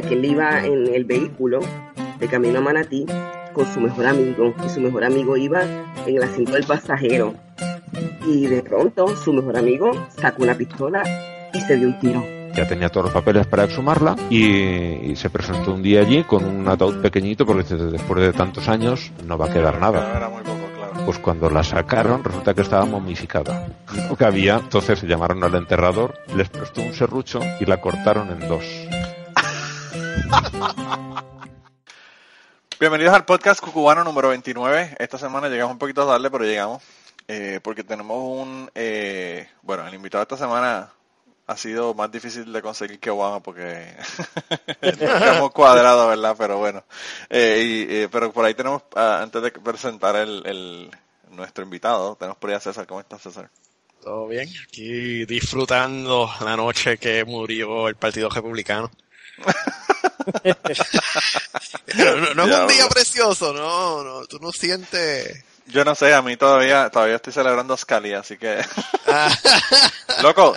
cuenta que él iba en el vehículo de camino a Manatí con su mejor amigo y su mejor amigo iba en el asiento del pasajero y de pronto su mejor amigo sacó una pistola y se dio un tiro. Ya tenía todos los papeles para exhumarla y, y se presentó un día allí con un ataúd pequeñito porque dice, después de tantos años no va a quedar nada. Era muy poco, claro. Pues cuando la sacaron resulta que estaba momificada. Lo que había, entonces llamaron al enterrador, les prestó un serrucho y la cortaron en dos. Bienvenidos al podcast Cucubano número 29. Esta semana llegamos un poquito tarde, pero llegamos. eh, porque tenemos un... eh, bueno, el invitado de esta semana ha sido más difícil de conseguir que Obama porque no hemos cuadrado, ¿verdad? Pero bueno. Eh, y, eh, pero por ahí tenemos, ah, antes de presentar el, el- nuestro invitado, tenemos por ahí a César. ¿Cómo estás, César? Todo bien, aquí disfrutando la noche que murió el Partido Republicano. no, no- no es un día precioso, no, no, tú no sientes... Yo no sé, a mí todavía, todavía estoy celebrando Scalia, así que... Ah, Loco,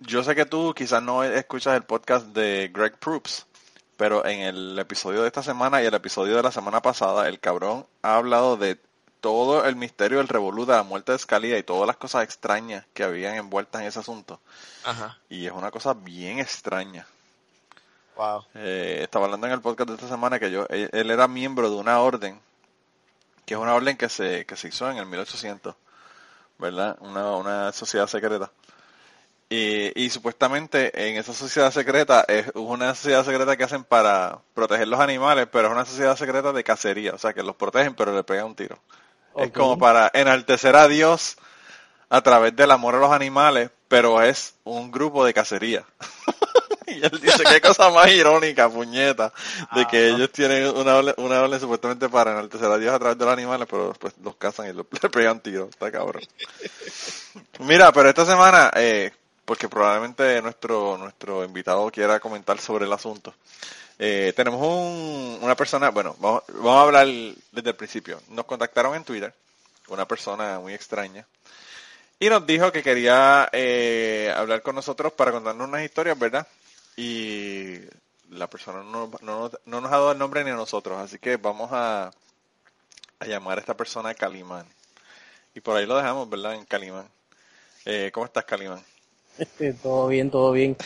yo sé que tú quizás no escuchas el podcast de Greg Proops, pero en el episodio de esta semana y el episodio de la semana pasada, el cabrón ha hablado de todo el misterio del revolú de la muerte de Scalia y todas las cosas extrañas que habían envueltas en ese asunto. Ajá, Y es una cosa bien extraña. Wow. Eh, estaba hablando en el podcast de esta semana que yo, él, él era miembro de una orden, que es una orden que se, que se hizo en el 1800, ¿verdad? Una, una sociedad secreta. Y, y supuestamente en esa sociedad secreta es una sociedad secreta que hacen para proteger los animales, pero es una sociedad secreta de cacería, o sea que los protegen pero le pegan un tiro. Es como para enaltecer a Dios a través del amor a los animales, pero es un grupo de cacería. y él dice, qué cosa más irónica, puñeta, de que ellos tienen una orden, una orden supuestamente para enaltecer a Dios a través de los animales, pero después los cazan y lo- le pegan tiro. Está cabrón. Mira, pero esta semana, eh, porque probablemente nuestro, nuestro invitado quiera comentar sobre el asunto. Eh, tenemos un- una persona, bueno, vamos, vamos a hablar desde el principio. Nos contactaron en Twitter, una persona muy extraña, y nos dijo que quería eh, hablar con nosotros para contarnos unas historias, ¿verdad? Y la persona no, no- no nos ha dado el nombre ni a nosotros, así que vamos a, a llamar a esta persona Calimán. Y por ahí lo dejamos, ¿verdad? En Calimán. Eh, ¿Cómo estás, Calimán? todo bien, todo bien.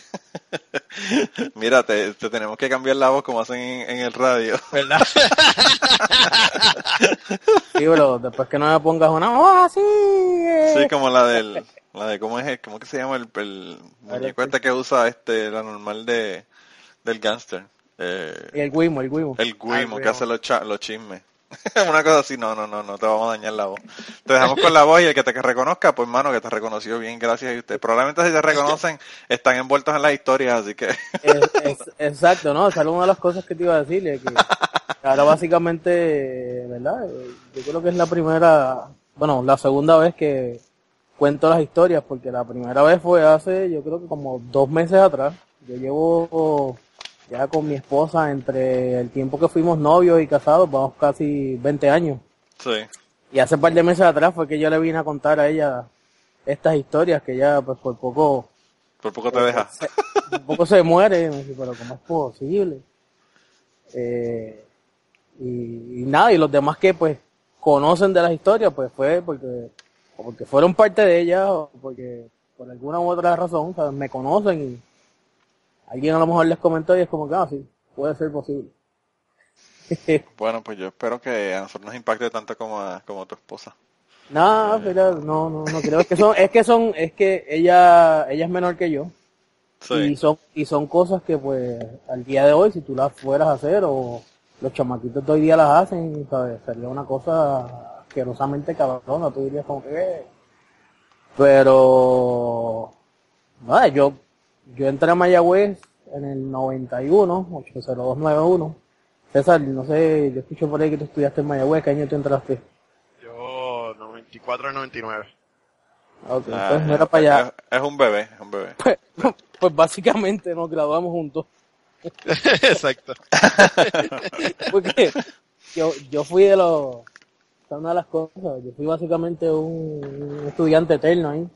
Mira, te, te tenemos que cambiar la voz como hacen en, en el radio. ¿Verdad? Sí, pero después que no me pongas una voz así. eh. Sí, como la del, la de cómo es, el- cómo que se llama el, el muñeco este que usa este, la normal de, del gangster. Eh, el Wimo, el Wimo. el Guimo Ah, que hace los, cha- los chismes. Una cosa así, no, no, no, no te vamos a dañar la voz. Te dejamos con la voz y el que te reconozca, pues mano, que te reconoció bien, gracias a usted. Probablemente si te reconocen, están envueltos en las historias, así que Es- es- exacto, ¿no? Esa era una de las cosas que te iba a decir. es que ahora básicamente, ¿verdad? Yo creo que es la primera, bueno, la segunda vez que cuento las historias, porque la primera vez fue hace, yo creo que como dos meses atrás. Yo llevo ya con mi esposa entre el tiempo que fuimos novios y casados, vamos casi 20 años. sí. Y hace un par de meses atrás fue que yo le vine a contar a ella estas historias que ya pues por poco Por poco te deja. se- un poco se muere, y me dice, pero ¿cómo es posible? Eh, y, y nada, y los demás que pues conocen de las historias, pues fue porque, o porque fueron parte de ellas, o porque por alguna u otra razón, ¿sabes? me conocen y alguien a lo mejor les comentó y es como que, ah, sí, puede ser posible. Bueno, pues yo espero que a nosotros nos impacte tanto como a, como a tu esposa. no, pero no, no, no creo, es que son, es que son, es que ella, ella es menor que yo. Y Sí. son, y son cosas que pues al día de hoy si tú las fueras a hacer o los chamaquitos de hoy día las hacen, ¿sabes? sería una cosa asquerosamente cabrona, tú dirías como que "Eh". pero nada, yo yo entré a Mayagüez en el 91, 80291. César, no sé, yo escucho por ahí que tú estudiaste en Mayagüez, ¿qué año tú entraste? Yo, 94 y 99. Ok, Ah, pues no era para allá. Es, es un bebé, es un bebé. Pues, pues básicamente nos graduamos juntos. Exacto. Porque yo, yo fui de los, es una de las cosas, yo fui básicamente un, estudiante eterno ahí.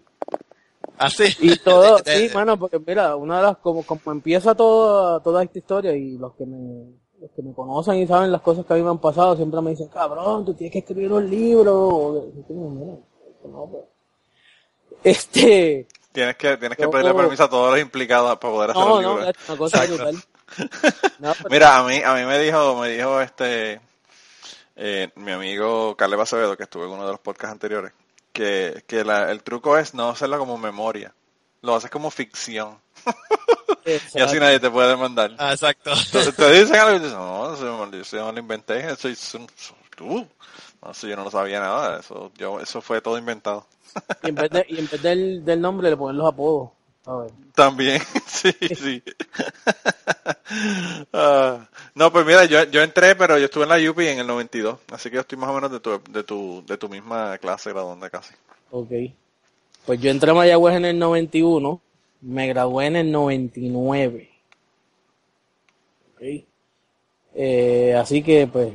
Así. Y todo, sí, mano, porque mira, una de las, como, como empieza todo, toda esta historia y los que me, los que me conocen y saben las cosas que a mí me han pasado, siempre me dicen, cabrón, tú tienes que escribir un libro, o, no, pues. Este, Tienes que, tienes que Yo- pedirle permiso a todos los implicados para poder hacer no, el no, libro. es una cosa brutal. No, pero- Mira, a mí, a mí me dijo, me dijo este, eh, mi amigo Carles Acevedo, que estuvo en uno de los podcasts anteriores, que, que la- el truco es no hacerlo como memoria, lo haces como ficción, y así nadie te puede demandar. ah, exacto. Te, te dicen algo y dices, no, eso yo, no lo inventé, eso es tú. No, yo no lo sabía nada, eso, yo, eso fue todo inventado. Y en vez, de, y en vez del, del nombre le ponen los apodos. ¿Sabes? También, sí, sí. Ah, no, pues mira, yo, yo entré, pero yo estuve en la UPI en el 92, así que yo estoy más o menos de tu, de tu, de tu misma clase graduanda casi. Ok. Pues yo entré a Mayagüez en el 91, me gradué en el 99. Ok. Eh, así que, pues,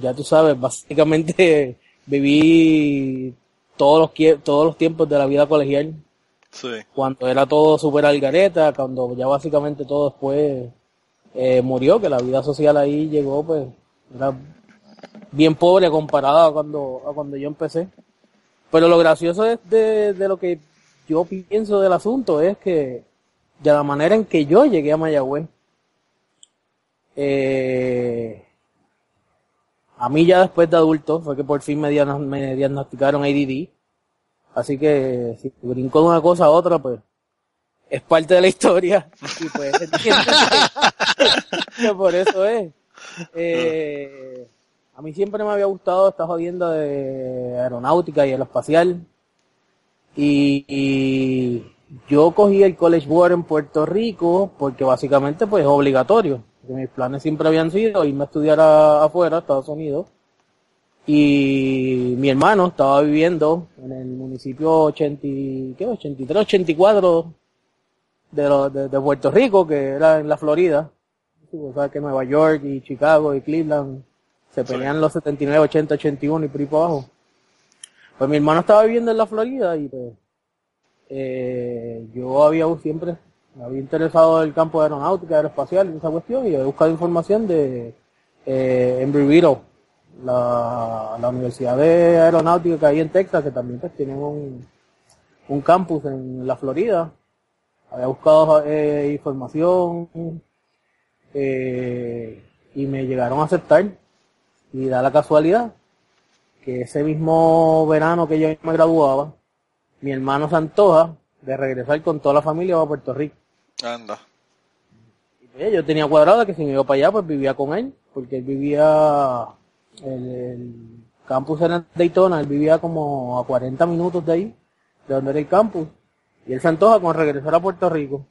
ya tú sabes, básicamente viví todos los, todos los tiempos de la vida colegial, Cuando era todo súper algareta, cuando ya básicamente todo después eh, murió, que la vida social ahí llegó, pues, era bien pobre comparada a cuando, a cuando yo empecé. Pero lo gracioso es de, de lo que yo pienso del asunto es que de la manera en que yo llegué a Mayagüez, eh, a mí ya después de adulto fue que por fin me diagnosticaron ADD. Así que si brinco de una cosa a otra, pues es parte de la historia. Y pues que, por eso es. Eh, a mí siempre me había gustado esta jodienda de aeronáutica y aeroespacial. Y, y yo cogí el College Board en Puerto Rico porque básicamente pues es obligatorio. Porque mis planes siempre habían sido irme a estudiar afuera, a Estados Unidos. Y mi hermano estaba viviendo en el municipio 80, y- ¿qué? 83, 84 de, lo- de, de Puerto Rico, que era en la Florida. Sí, pues, sabes que Nueva York y Chicago y Cleveland se pelean los 79, 80, 81 y por ahí para abajo. Pues mi hermano estaba viviendo en la Florida y pues eh, yo había siempre me había interesado el campo de aeronáutica, aeroespacial y esa cuestión y he buscado información de eh, Embry-Riddle, la, la Universidad de Aeronáutica que hay en Texas, que también pues tienen un, un campus en la Florida. Había buscado eh, información eh, y me llegaron a aceptar y da la casualidad que ese mismo verano que yo me graduaba, mi hermano se antoja de regresar con toda la familia a Puerto Rico. anda. Y, pues, yo tenía cuadrado que si me iba para allá, pues vivía con él, porque él vivía, el, campus era en Daytona, él vivía como a 40 minutos de ahí, de donde era el campus, y él se antoja con regresar a Puerto Rico.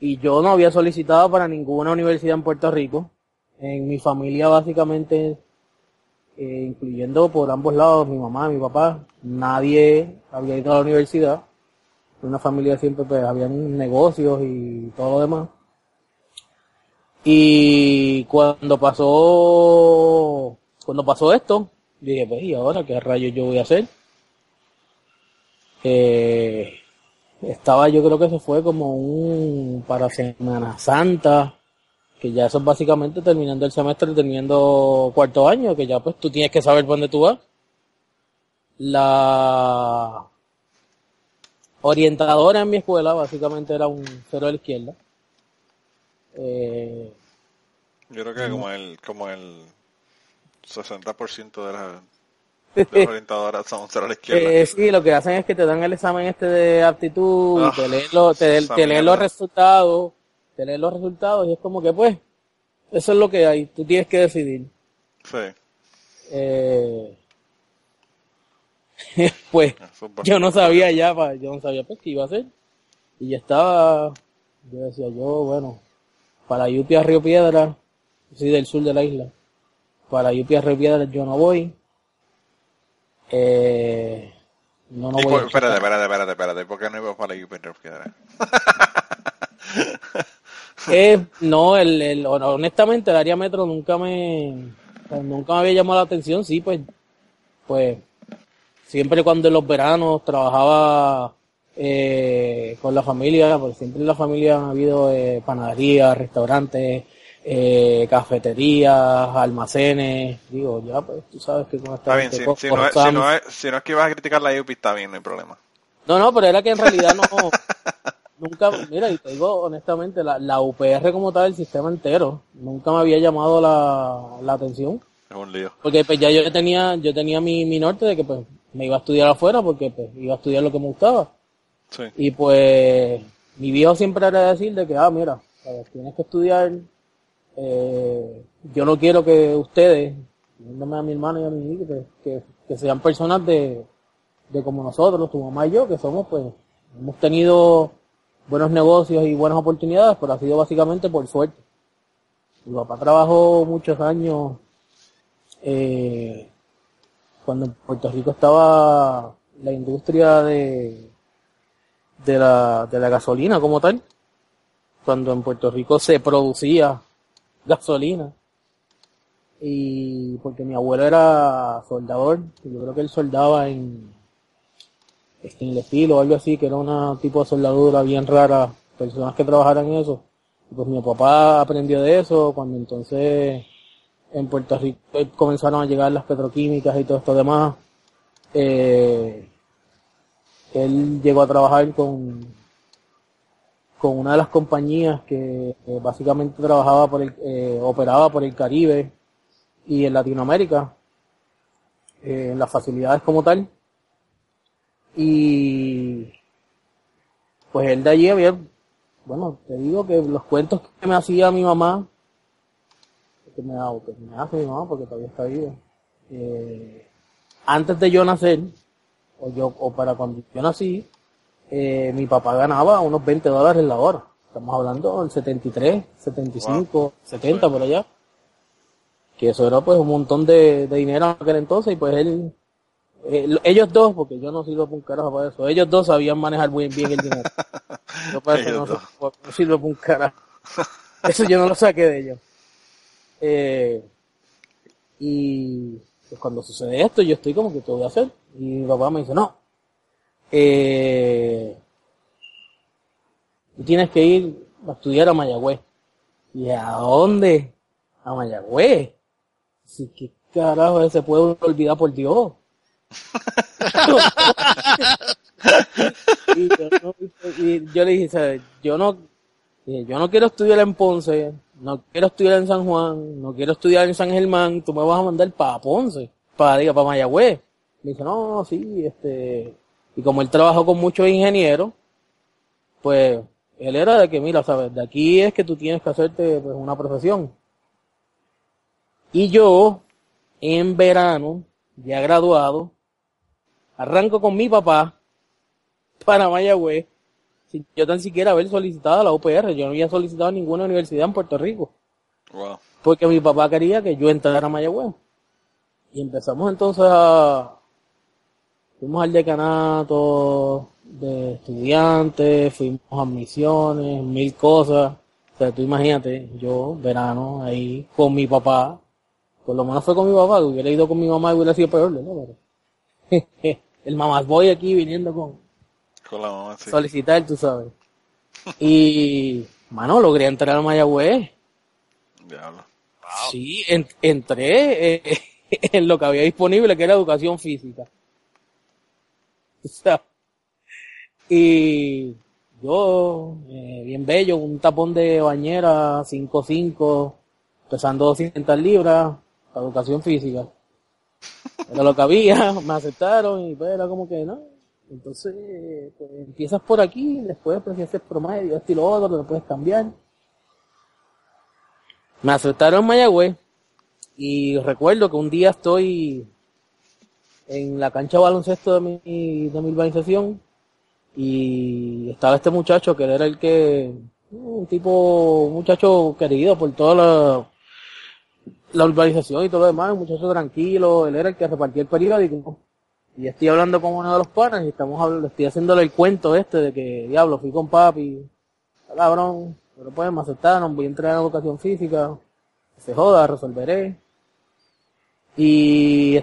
Y yo no había solicitado para ninguna universidad en Puerto Rico. En mi familia básicamente, eh, incluyendo por ambos lados, mi mamá, mi papá, nadie había ido a la universidad. Una familia siempre pues habían negocios y todo lo demás. Y cuando pasó, cuando pasó esto, dije, pues, ¿y ahora qué rayos yo voy a hacer? Eh, estaba, yo creo que eso fue como un, para Semana Santa, que ya eso es básicamente terminando el semestre, terminando cuarto año, que ya pues tú tienes que saber dónde tú vas. La orientadora en mi escuela básicamente era un cero a la izquierda. Eh, Yo creo que como el, como el 60% de las, de las orientadoras son cero a la izquierda. Eh, sí, lo que hacen es que te dan el examen este de aptitud, Ah, te leen, lo- te, leen los resultados, te leen los resultados y es como que pues, eso es lo que hay, tú tienes que decidir. Sí, Eh, pues, yo no sabía ya, yo no sabía pues qué iba a hacer. Y yo estaba, yo decía yo, bueno, para UPI a Río Piedra, soy del sur de la isla, para UPI a Río Piedra yo no voy. Eh, no, no voy. por- a espérate, espérate, espérate, espérate, ¿por qué no ibas para la UP Piedra? Eh, no, el, el- honestamente el área metro nunca me, pues, nunca me había llamado la atención, sí, pues, pues, siempre cuando en los veranos trabajaba eh, con la familia, porque siempre en la familia han habido eh, panaderías, restaurantes, eh, cafeterías, almacenes, digo, ya pues tú sabes que con esta Está bien, si, no es, si, no es, si no es que ibas a criticar la UPI, está bien, no hay problema. no, no, pero era que en realidad no, nunca, mira, y te digo honestamente, la, la UPR como tal, el sistema entero, nunca me había llamado la, la atención, Es un lío. porque pues ya yo tenía, yo tenía mi, mi norte de que pues me iba a estudiar afuera porque pues iba a estudiar lo que me gustaba. Y pues mi viejo siempre era decir de que, ah, mira, tienes que estudiar, eh, yo no quiero que ustedes, a mi hermano y a mi hijo, que, que, que sean personas de, de como nosotros, tu mamá y yo, que somos pues, hemos tenido buenos negocios y buenas oportunidades, pero ha sido básicamente por suerte. Mi papá trabajó muchos años eh, cuando en Puerto Rico estaba la industria de, de la, de la gasolina como tal, cuando en Puerto Rico se producía gasolina. Y porque mi abuelo era soldador, yo creo que él soldaba en stainless steel o algo así, que era una tipo de soldadura bien rara, personas que trabajaran en eso. Y pues mi papá aprendió de eso cuando entonces en Puerto Rico comenzaron a llegar las petroquímicas y todo esto demás. Eh, él llegó a trabajar con, con una de las compañías que eh, básicamente trabajaba por el, eh, operaba por el Caribe y en Latinoamérica, eh, en las facilidades como tal. Y pues él de allí había, bueno, te digo que los cuentos que me hacía mi mamá, que me, que me hace mi mamá porque todavía está viva, eh, antes de yo nacer, o yo, o para cuando yo nací, eh, mi papá ganaba unos 20 dólares la hora. Estamos hablando del 73, 75, 70 por allá. Que eso era pues un montón de, de dinero en aquel entonces y pues él, eh, lo- ellos dos, porque yo no sirvo para un carajo para eso, ellos dos sabían manejar muy bien el dinero. Yo para eso no, Ellos sirvo- no sirvo para un carajo. Eso yo no lo saqué de ellos. Eh, y pues cuando sucede esto, yo estoy como que, ¿qué voy a hacer? Y mi papá me dice, no, eh, tienes que ir a estudiar a Mayagüez. ¿Y a dónde? A Mayagüez. Sí, ¿qué carajo ese pueblo olvidar por Dios? y, yo, no- y yo le dije, yo no, yo no quiero estudiar en Ponce, no quiero estudiar en San Juan, no quiero estudiar en San Germán, tú me vas a mandar para Ponce, para, diga, para Mayagüez. Me dice, no, sí, este, y como él trabajó con muchos ingenieros, pues, él era de que, mira, sabes, de aquí es que tú tienes que hacerte pues, una profesión. Y yo, en verano, ya graduado, arranco con mi papá para Mayagüez, sin yo tan siquiera haber solicitado a la UPR. Yo no había solicitado ninguna universidad en Puerto Rico, Wow. porque mi papá quería que yo entrara a Mayagüez. Y empezamos entonces a... Fuimos al decanato de estudiantes, fuimos a misiones, mil cosas. O sea, tú imagínate, yo, verano, ahí con mi papá, por lo menos fue con mi papá, que hubiera ido con mi mamá y hubiera sido peor, ¿no? Pero, el mamás voy aquí viniendo con Con la mamá, sí. solicitar, tú sabes. Y, mano, logré entrar a Mayagüez. Diablo. Sí, en- entré eh, en lo que había disponible, que era educación física. Y yo, eh, bien bello, un tapón de bañera 5'5", pesando 200 libras, para educación física. Era lo que había, me aceptaron y pues era como que, ¿no? Entonces, pues, empiezas por aquí, después pues haces promedio, esto y lo otro, lo puedes cambiar. Me aceptaron en Mayagüez y recuerdo que un día estoy en la cancha baloncesto de mi, de mi urbanización y estaba este muchacho que era el que, un tipo, un muchacho querido por toda la, la urbanización y todo lo demás, un muchacho tranquilo, él era el que repartía el periódico. Y estoy hablando con uno de los panas y estamos hablando, estoy haciéndole el cuento este de que, diablo, fui con papi, cabrón, pero pues me aceptaron, voy a entrar en educación física, se joda, resolveré. Y,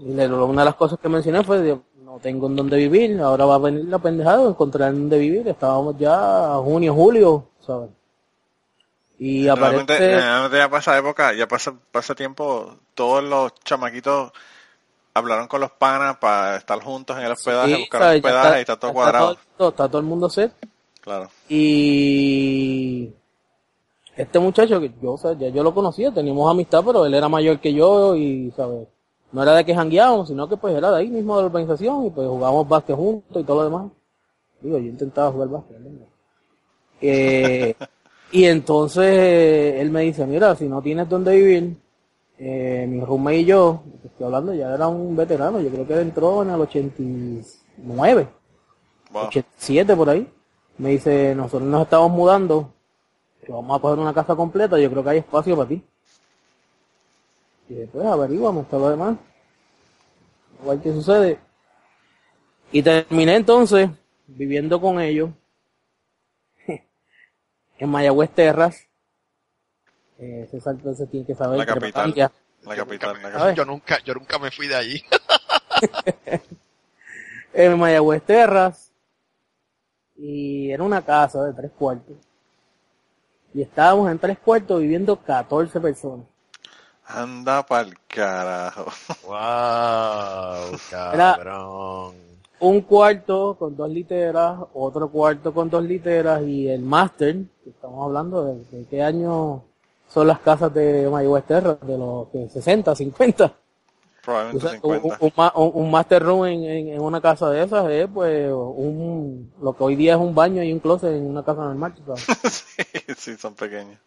y una de las cosas que mencioné fue, no tengo en dónde vivir, ahora va a venir la pendejada de encontrar en dónde vivir, estábamos ya a junio, julio, ¿sabes? Y aparece, generalmente ya pasa época, ya pasa, pasa tiempo, todos los chamaquitos hablaron con los panas para estar juntos en el hospedaje, sí, buscar hospedaje y está todo cuadrado. todo- está todo el mundo set. Claro. Y este muchacho que yo, o sea, ya yo lo conocía, teníamos amistad, pero él era mayor que yo y, ¿sabes? No era de que jangueábamos, sino que pues era de ahí mismo de la organización y pues jugábamos básquet juntos y todo lo demás. Digo, yo intentaba jugar básquet. ¿no? Eh, y entonces él me dice, mira, si no tienes dónde vivir, eh, mi roommate y yo, te estoy hablando, ya era un veterano, yo creo que él entró en el 89. Wow. 87 por ahí. Me dice, nosotros nos estamos mudando, que vamos a coger una casa completa, yo creo que hay espacio para ti. Y después averiguamos todo lo demás. Igual que sucede. Y terminé entonces viviendo con ellos en Mayagüez Terras. Eh, César entonces tiene que saber La que capital. La capital, la capital. Yo nunca, yo nunca me fui de allí. en Mayagüez Terras y era una casa de tres cuartos y estábamos en tres cuartos viviendo 14 personas Anda pa'l carajo. Wow, Era- cabrón. un cuarto con dos literas otro cuarto con dos literas y el máster que estamos hablando de, de qué año son las casas de Mayagüez Terras de los que 60 50 O Probablemente sea, un, 50. un, ma- un- un master room en, en- en una casa de esas es pues un lo que hoy día es un baño y un closet en una casa normal sabes. sí, sí, son pequeños.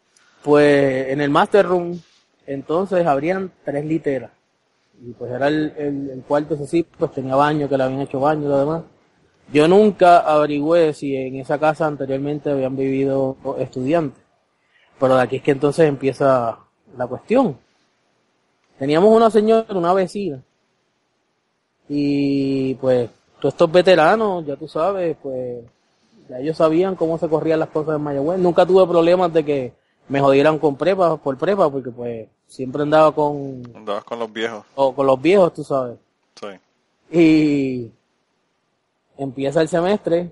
Pues en el master room, entonces habrían tres literas. Y pues era el, el, cuarto ese sí, pues tenía baño, que le habían hecho baño y lo demás. Yo nunca averigüé si en esa casa anteriormente habían vivido estudiantes. Pero de aquí es que entonces empieza la cuestión. Teníamos una señora, una vecina. Y pues todos estos veteranos, ya tú sabes, pues ya ellos sabían cómo se corrían las cosas en Mayagüez. Nunca tuve problemas de que me jodieran con prepa, por prepa, porque pues siempre andaba con, Andabas con los viejos. o con los viejos, tú sabes. Sí. Y empieza el semestre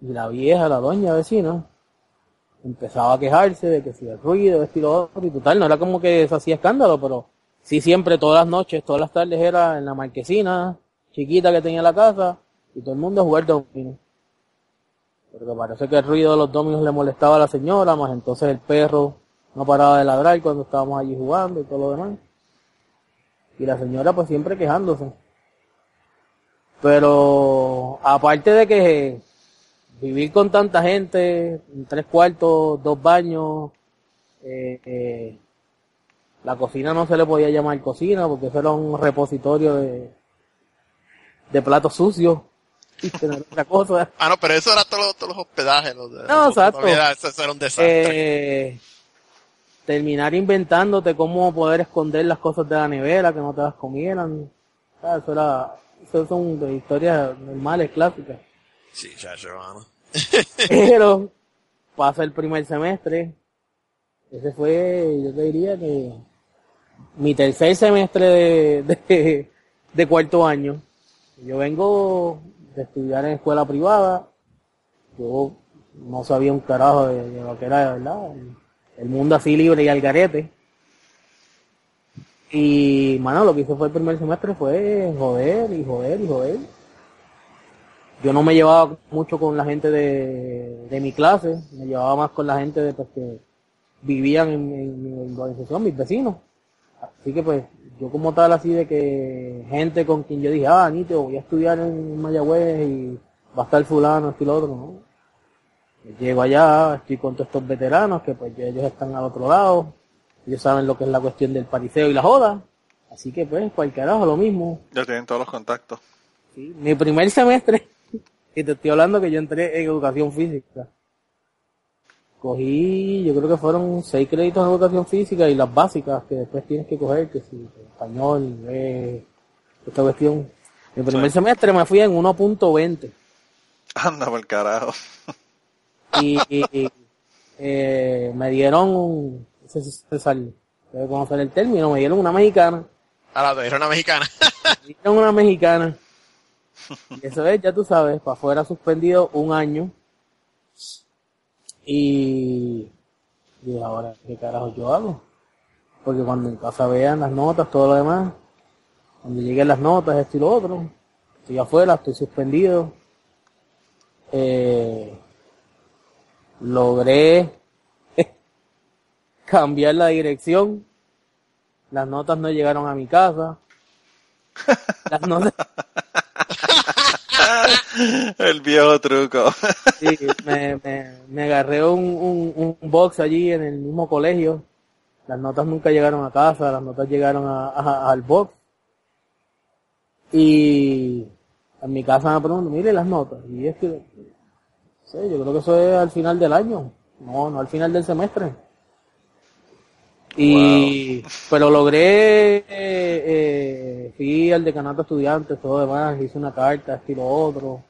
y la vieja, la doña vecina, empezaba a quejarse de que si el ruido, y lo otro, y total, no era como que se hacía escándalo, pero sí siempre, todas las noches, todas las tardes era en la marquesina chiquita que tenía la casa y todo el mundo a jugar dominó. Porque parece que el ruido de los dominos le molestaba a la señora, más entonces el perro no paraba de ladrar cuando estábamos allí jugando y todo lo demás. Y la señora pues siempre quejándose. Pero aparte de que vivir con tanta gente, en tres cuartos, dos baños, eh, eh, la cocina no se le podía llamar cocina porque eso era un repositorio de, de platos sucios. Otra cosa. Ah, no, pero eso era todos los, hospedajes. Los, No, los- exacto. Eso, era un desastre. Eh, terminar inventándote cómo poder esconder las cosas de la nevera que no te las comieran. Ah, Eso era, eso son de historias normales, clásicas. Sí, chacho, mano. Pero pasa el primer semestre. Ese fue, yo te diría que mi tercer semestre de, de, de cuarto año. Yo vengo de estudiar en escuela privada. Yo no sabía un carajo de, de lo que era, de ¿verdad? El, mundo así libre y al garete. Y, mano, lo que hice fue el primer semestre fue joder y joder y joder. Yo no me llevaba mucho con la gente de, de mi clase, me llevaba más con la gente de, pues, que vivían en, en mi organización, mis vecinos. Así que pues, yo como tal así de que gente con quien yo dije, ah, Nito, voy a estudiar en Mayagüez y va a estar fulano, esto y lo otro, ¿no? Llego allá, estoy con todos estos veteranos que pues ya ellos están al otro lado, ellos saben lo que es la cuestión del pariseo y la joda, así que pues, cual carajo, lo mismo. Ya tienen todos los contactos. Sí, mi primer semestre, y te estoy hablando que yo entré en educación física. Cogí, yo creo que fueron seis créditos en educación física y las básicas que después tienes que coger, que si español, inglés, esta cuestión. Mi primer Sí. semestre me fui en 1.20 Anda por carajo. y, y, eh, me dieron, ese- sal- debe conocer el término, me dieron una mexicana A la de era una mexicana. Dieron una mexicana. Y eso es, ya tú sabes, para afuera suspendido un año. Y, y ahora, ¿qué carajo yo hago? Porque cuando en casa vean las notas, todo lo demás, cuando lleguen las notas, esto y lo otro, estoy afuera, estoy suspendido. Eh, logré cambiar la dirección. Las notas no llegaron a mi casa. Las notas, El viejo truco. sí, me, me, me agarré un, un, box allí en el mismo colegio. Las notas nunca llegaron a casa, las notas llegaron a, a- al box. Y en mi casa me preguntan, mire las notas. Y es que, no sé, yo creo que eso es al final del año. No, no al final del semestre. Y, pero logré, eh, eh, fui al decanato de estudiantes, todo demás, hice una carta, estilo otro.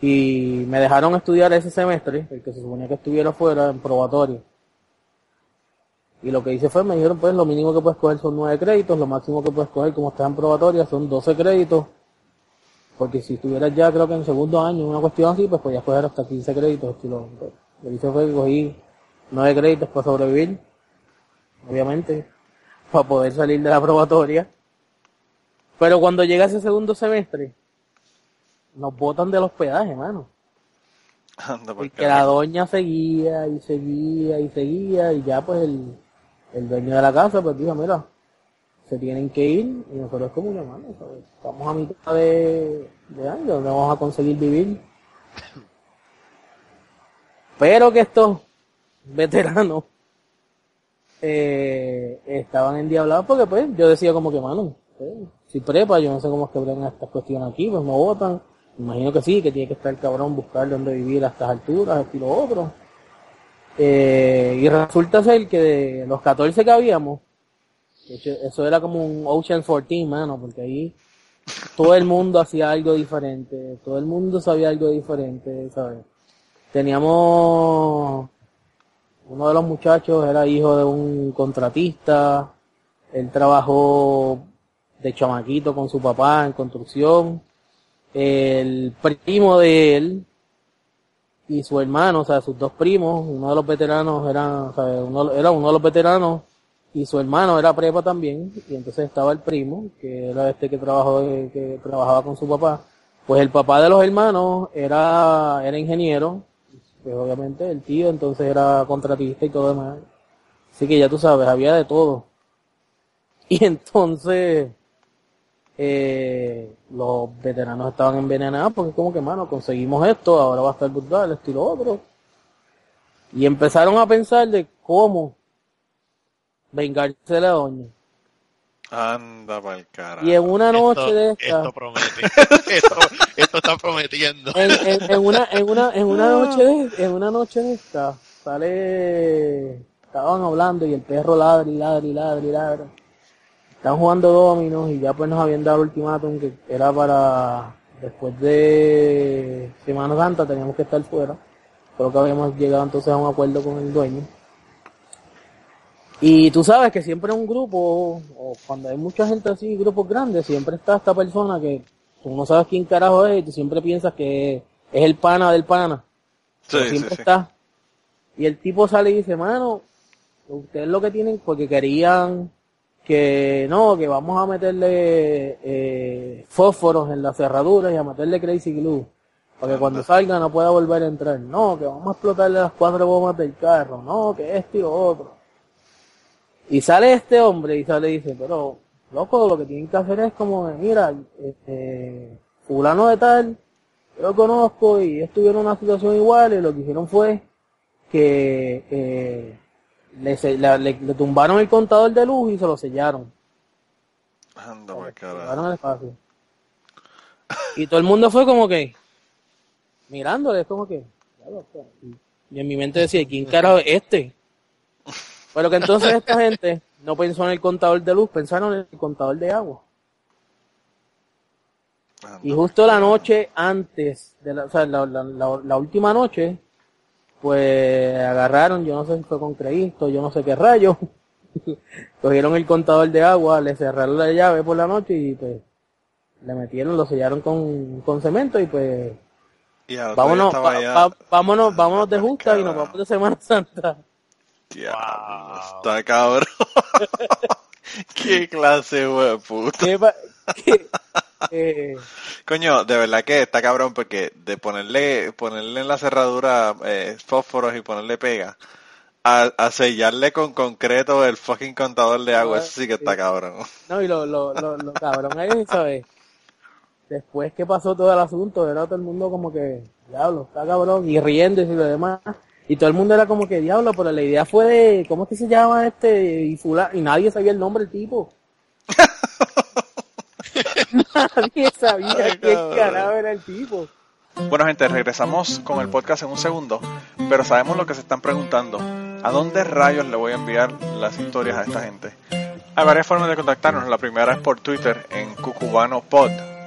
Y me dejaron estudiar ese semestre, el que se suponía que estuviera fuera, en probatorio. Y lo que hice fue, me dijeron, pues lo mínimo que puedes coger son nueve créditos, lo máximo que puedes coger como estás en probatoria son 12 créditos. Porque si estuvieras ya, creo que en segundo año, una cuestión así, pues podías coger hasta 15 créditos. estilo. Lo que hice fue que cogí nueve créditos para sobrevivir, obviamente, para poder salir de la probatoria. Pero cuando llega ese segundo semestre, nos botan del hospedaje, mano. Anda por Porque la carajo. doña seguía y seguía y seguía y ya pues el, el dueño de la casa pues dijo, mira, se tienen que ir y nosotros como que, mano, ¿sabes? estamos a mitad de, de año, ¿dónde vamos a conseguir vivir? Pero que estos veteranos eh, estaban endiablados porque pues yo decía como que, mano, pues, si prepa, yo no sé cómo es que ven estas cuestiones aquí, pues no votan. Imagino que sí, que tiene que estar el cabrón buscar dónde vivir a estas alturas, y lo otro. Eh, y resulta ser que de los 14 que habíamos, eso era como un Ocean 14, mano, porque ahí todo el mundo hacía algo diferente, todo el mundo sabía algo diferente, ¿sabes? Teníamos uno de los muchachos era hijo de un contratista, él trabajó de chamaquito con su papá en construcción, el primo de él y su hermano, o sea, sus dos primos, uno de los veteranos era, o sea, uno, era uno de los veteranos y su hermano era prepa también, y entonces estaba el primo, que era este que trabajó, que trabajaba con su papá, pues el papá de los hermanos era, era ingeniero, pues obviamente el tío entonces era contratista y todo demás. Así que ya tú sabes, había de todo. Y entonces eh, los veteranos estaban envenenados porque como que, mano, conseguimos esto, ahora va a estar brutal, esto y lo otro. Y empezaron a pensar de cómo vengarse de la doña. Anda para el carajo. Y en una noche esto, de esta, esto promete. esto, esto está prometiendo. en, en, en una en una en una noche de, en una noche de esta sale estaban hablando y el perro ladra y ladra y ladra y ladra estaban jugando dominos y ya pues nos habían dado el ultimátum que era para después de Semana Santa teníamos que estar fuera creo que habíamos llegado entonces a un acuerdo con el dueño y tú sabes que siempre en un grupo o cuando hay mucha gente así grupos grandes siempre está esta persona que tú no sabes quién carajo es y tú siempre piensas que es el pana del pana Sí, siempre sí, sí. está. Y el tipo sale y dice, mano, ustedes lo que tienen, porque querían que no, que vamos a meterle eh, fósforos en las cerraduras y a meterle crazy glue, para que cuando salga no pueda volver a entrar. No, que vamos a explotarle las cuatro bombas del carro. No, que esto y lo otro. Y sale este hombre y sale y dice, pero, loco, lo que tienen que hacer es como, mira, este, fulano de tal, yo lo conozco y ellos tuvieron una situación igual y lo que hicieron fue que eh, le, la- le- le tumbaron el contador de luz y se lo sellaron. Anda Le carajo. espacio. Y todo el mundo fue como que mirándole, es como que. "Diablo, o sea", y- Y en mi mente decía, ¿quién carajo es este? Pero que entonces esta gente no pensó en el contador de luz, pensaron en el contador de agua. Y justo la noche antes, de la, o sea, la, la- la- la última noche, pues agarraron, yo no sé si fue con Cristo, yo no sé qué rayo, cogieron el contador de agua, le cerraron la llave por la noche y pues le metieron, lo sellaron con, con cemento y pues Y vámonos, va- va- vámonos, vámonos de justa y nos vamos de Semana Santa. Diablo, Wow. está cabrón. Qué clase, de puta. ¿Qué eh, Coño, de verdad que está cabrón porque de ponerle, ponerle en la cerradura eh, fósforos y ponerle pega, a, a sellarle con concreto el fucking contador de agua, eso sí que está cabrón. no, y lo, lo, lo, lo cabrón es, ¿sabes? Después que pasó todo el asunto, era todo el mundo como que, diablo, está cabrón, y riéndose y lo demás. Y todo el mundo era como que, diablo, pero la idea fue de, ¿cómo es que se llama este? Y, fula- y nadie sabía el nombre del tipo. nadie sabía Ay, carajo era el tipo. Bueno, gente, regresamos con el podcast en un segundo, pero sabemos lo que se están preguntando. ¿A dónde rayos le voy a enviar las historias a esta gente? Hay varias formas de contactarnos. La primera es por Twitter en cucubanopod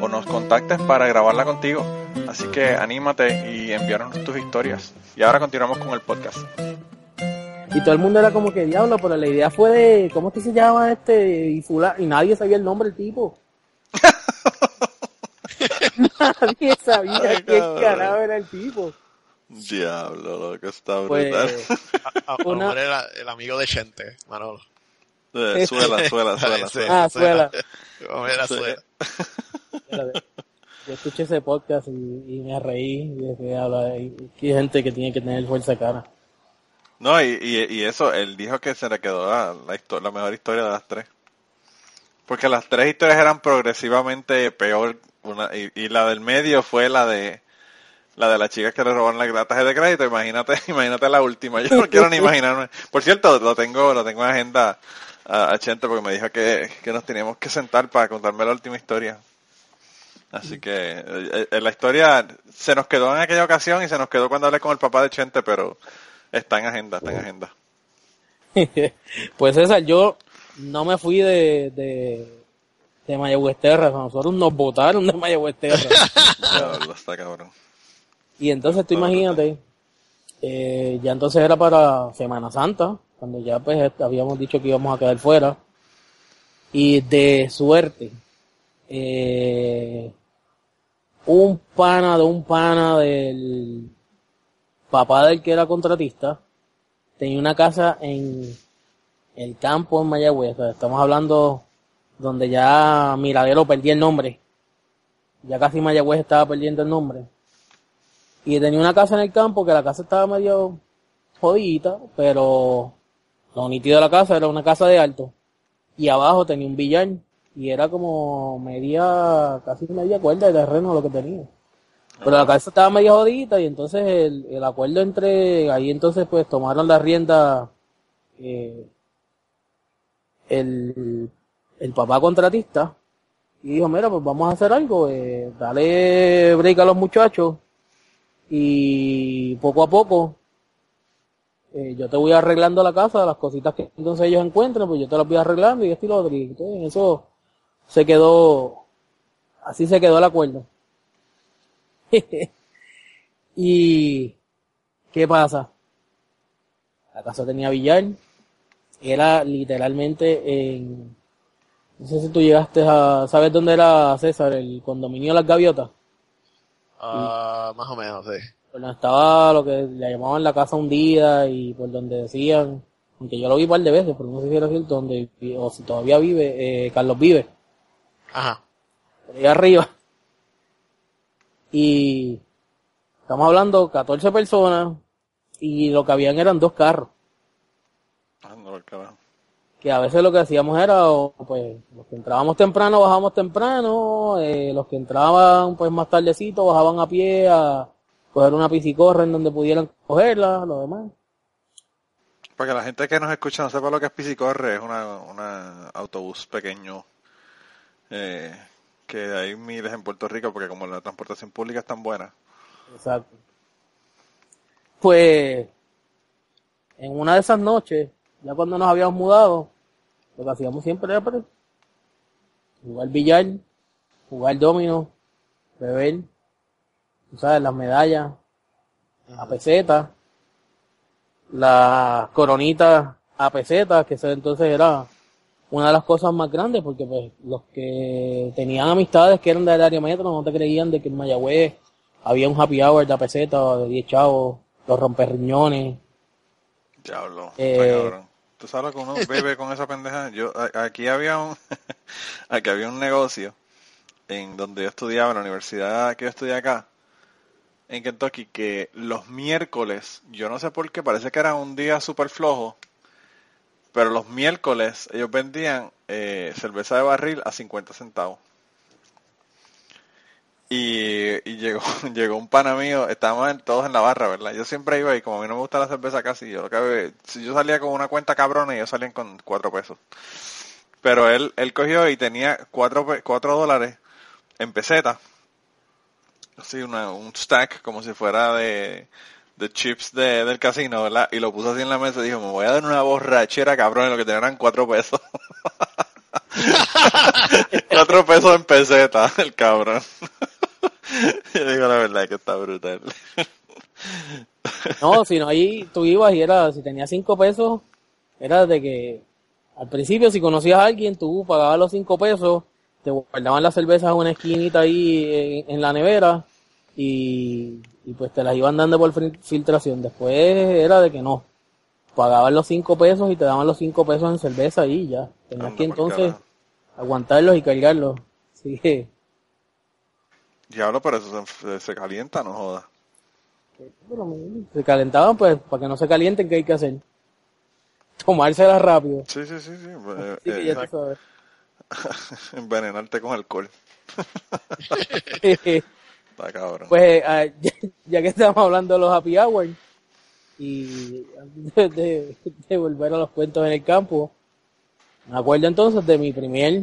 o nos contactes para grabarla contigo. Así que anímate y envíanos tus historias. Y ahora continuamos con el podcast. Y todo el mundo era como que, diablo, pero la idea fue de, ¿cómo es que se llama este? Y, fula- y nadie sabía el nombre del tipo. nadie sabía Ay, qué carajo era el tipo. Diablo, lo que está Pues, brutal. A, a- a lo Una- mejor era el amigo de Chente, Manolo. Eh, suela, suela, suela, suela. ah, suela. A lo mejor era Sí. suela. Yo escuché ese podcast y, y me reí. Y dije, "Diablo, hay hay gente que tiene que tener fuerza cara. No, y, y, y eso, él dijo que se le quedó la, la, histo- la mejor historia de las tres. Porque las tres historias eran progresivamente peor. Una, y, y la del medio fue la de la de las chicas que le robaron la, la tarjeta de crédito. Imagínate, imagínate la última. Yo no quiero ni imaginarme. Por cierto, lo tengo, lo tengo en agenda a, a Chente porque me dijo que, que nos teníamos que sentar para contarme la última historia. Así que eh, eh, la historia se nos quedó en aquella ocasión y se nos quedó cuando hablé con el papá de Chente, pero está en agenda, está en agenda. pues César, yo no me fui de, de, de Mayagüez Terra. Nosotros nos votaron de Mayagüez Terra. Está cabrón. Y entonces tú imagínate, eh, ya entonces era para Semana Santa, cuando ya pues habíamos dicho que íbamos a quedar fuera. Y de suerte, eh, un pana de un pana del papá del que era contratista, tenía una casa en el campo en Mayagüez. Estamos hablando donde ya Miradero perdía el nombre. Ya casi Mayagüez estaba perdiendo el nombre. Y tenía una casa en el campo que la casa estaba medio jodida, pero lo nítido de la casa era una casa de alto. Y abajo tenía un billar. Y era como media, casi media cuerda de terreno lo que tenía. Pero la casa estaba medio jodida y entonces el, el acuerdo entre, ahí entonces pues tomaron la rienda eh, el, el papá contratista y dijo, mira, pues vamos a hacer algo, eh, dale break a los muchachos y poco a poco eh, yo te voy arreglando la casa, las cositas que entonces ellos encuentren, pues yo te las voy arreglando y esto y lo otro. Y entonces en eso se quedó, así se quedó el acuerdo. y, ¿qué pasa? La casa tenía billar, era literalmente en, no sé si tú llegaste a, ¿sabes dónde era César? El condominio de las gaviotas. Ah, más o menos, sí. Por donde estaba lo que le llamaban la casa hundida y por donde decían, aunque yo lo vi un par de veces, pero no sé si era cierto, donde, o si todavía vive, eh, Carlos vive, Ajá. ahí arriba. Y estamos hablando 14 personas y lo que habían eran dos carros. Carajo. que a veces lo que hacíamos era, o, pues, los que entrábamos temprano bajábamos temprano, eh, los que entraban pues más tardecito bajaban a pie a coger una piscicorra en donde pudieran cogerla, lo demás. Para que la gente que nos escucha no sepa lo que es Piscicorre, es una, una autobús pequeño eh, que hay miles en Puerto Rico porque como la transportación pública es tan buena. Exacto. Pues, en una de esas noches, ya cuando nos habíamos mudado, lo que hacíamos siempre era pues, jugar billar, jugar domino, beber, tú sabes, las medallas, a peseta, las coronitas a peseta, que eso entonces era una de las cosas más grandes, porque pues los que tenían amistades que eran del área metro no te creían de que en Mayagüez había un happy hour de a peseta de 10 chavos, los romperriñones. Diablo, Eh. ¿Tú sabes lo que uno bebe con esa pendeja? Yo, aquí había un, aquí había un negocio en donde yo estudiaba, en la universidad que yo estudié acá, en Kentucky, que los miércoles, yo no sé por qué, parece que era un día súper flojo, pero los miércoles ellos vendían eh, cerveza de barril a 50 centavos. Y, y llegó, llegó un pana mío, estábamos todos en la barra, ¿verdad? Yo siempre iba y como a mí no me gusta la cerveza casi, yo lo que si yo salía con una cuenta cabrona ellos salían con cuatro pesos. Pero él, él cogió y tenía cuatro, cuatro dólares en peseta. Así, una, un stack como si fuera de, de chips de, del casino, ¿verdad? Y lo puso así en la mesa y dijo, me voy a dar una borrachera, cabrón, y lo que tenían eran cuatro pesos. cuatro pesos en peseta, el cabrón. Yo digo la verdad que está brutal. No, si no, ahí tú ibas y era, si tenías cinco pesos, era de que al principio si conocías a alguien, tú pagabas los cinco pesos, te guardaban las cervezas en una esquinita ahí en, en la nevera y, y pues te las iban dando por fil- filtración. Después era de que no, pagaban los cinco pesos y te daban los cinco pesos en cerveza y ya. Tenías Anda que entonces aguantarlos y cargarlos. Así que, Diablo, pero eso se, se calienta, no joda. bueno, se calentaban pues para que no se calienten, ¿qué hay que hacer? Tomárselas rápido. Sí, sí, sí, sí. eh, que eh, ya sabes. envenenarte con alcohol. Pues ah, ya, que estamos hablando de los happy hours y de, de- volver a los cuentos en el campo, me acuerdo entonces de mi primer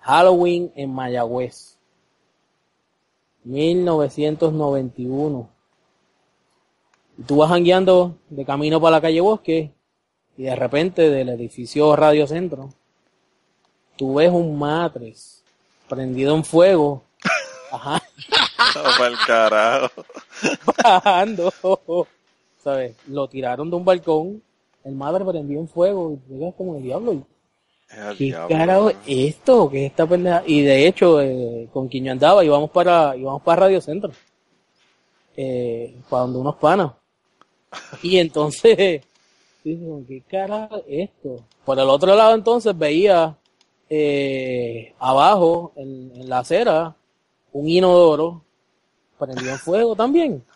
Halloween en Mayagüez, 1991. Y tú vas jangueando de camino para la calle Bosque y de repente del edificio Radio Centro, tú ves un matres prendido en fuego. Ajá. para el carajo. bajando. ¿Sabes? Lo tiraron de un balcón. El madre prendió en fuego. Y quedas como el diablo. ¿y El ¿Qué diablo, carajo es esto? ¿Qué es esta pendeja? Y de hecho, eh, con quien yo andaba, íbamos para, íbamos para Radio Centro. Eh, para donde unos panas. Y entonces, digo, ¿qué carajo es esto? Por el otro lado, entonces, veía eh, abajo, en, en la acera, un inodoro prendido en fuego también.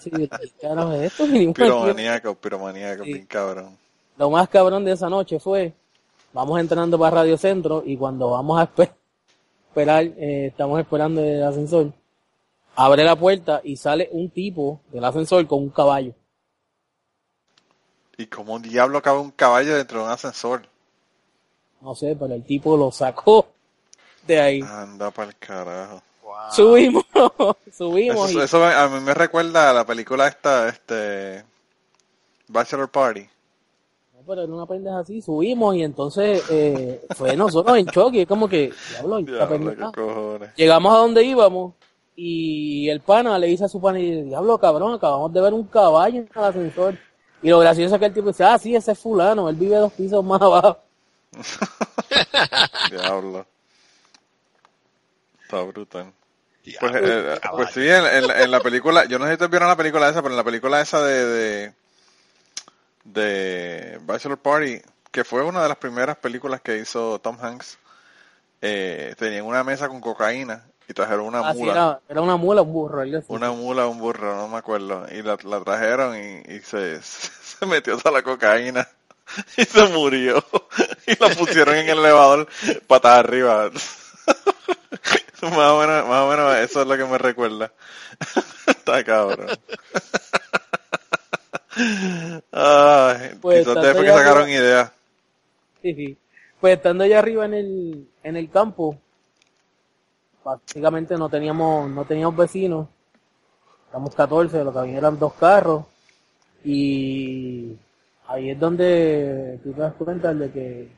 Sí, ¿qué carajo es esto? Un Piromaníaco, piromaníaco, Sí. bien cabrón. lo más cabrón de esa noche fue, vamos entrando para Radio Centro y cuando vamos a esper- esperar, eh, estamos esperando el ascensor, abre la puerta y sale un tipo del ascensor con un caballo. ¿Y cómo diablo cabe un caballo dentro de un ascensor? No sé, pero el tipo lo sacó de ahí. Anda para el carajo. Wow. Subimos, subimos Eso, y eso a mí me recuerda a la película esta, este, Bachelor Party. No, pero era una pendeja así, subimos y entonces eh, fue nosotros en choque, es como que, diablo, esta Diablo. Llegamos a donde íbamos y el pana le dice a su pana, y, diablo cabrón, acabamos de ver un caballo en el ascensor. Y lo gracioso es que el tipo dice, ah, sí, ese es fulano, él vive dos pisos más abajo. Diablo. Está brutal. Pues, eh, pues sí, en, en la- en la película, yo no sé si ustedes vieron la película esa, pero en la película esa de, de, de Bachelor Party, que fue una de las primeras películas que hizo Tom Hanks, eh, tenían una mesa con cocaína y trajeron una Ah, sí, mula. era, era una mula, un burro. Una mula, un burro, no me acuerdo. Y la, la trajeron y, y se, se metió toda la cocaína y se murió. Y la pusieron en el elevador patas arriba. más, o menos, más o menos eso es lo que me recuerda. Está cabrón. Ay, Pues, quizás después que sacaron ideas. Sí, sí. Pues estando allá arriba en el, en el campo, básicamente no teníamos, no teníamos vecinos. Estamos 14, lo que había eran dos carros. Y ahí es donde tú te das cuenta de que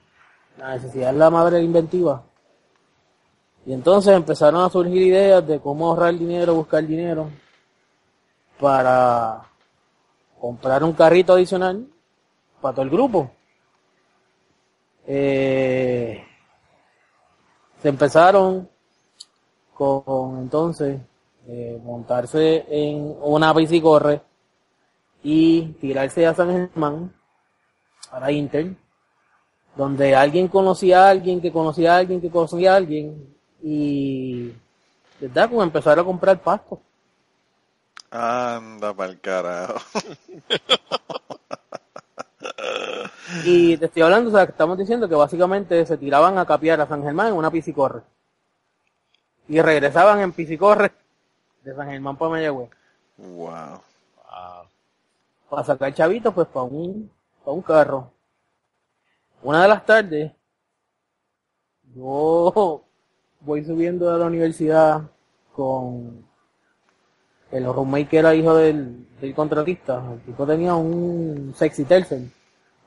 la necesidad es la madre inventiva. Y entonces empezaron a surgir ideas de cómo ahorrar dinero, buscar dinero para comprar un carrito adicional para todo el grupo. Eh, se empezaron con entonces eh, montarse en una bicicorre y tirarse a San Germán, a la Inter, donde alguien conocía a alguien que conocía a alguien que conocía a alguien y ¿verdad? Como empezaron a comprar pasto. Anda pa'l carajo. Y te estoy hablando, o sea, que estamos diciendo que básicamente se tiraban a capiar a San Germán en una piscicorre. Y regresaban en piscicorre de San Germán para Mayagüez. Wow. Wow. Para sacar chavitos, pues para un, para un carro. Una de las tardes, yo voy subiendo a la universidad con el roommate que era hijo del, del contratista. El tipo tenía un sexy Telcel.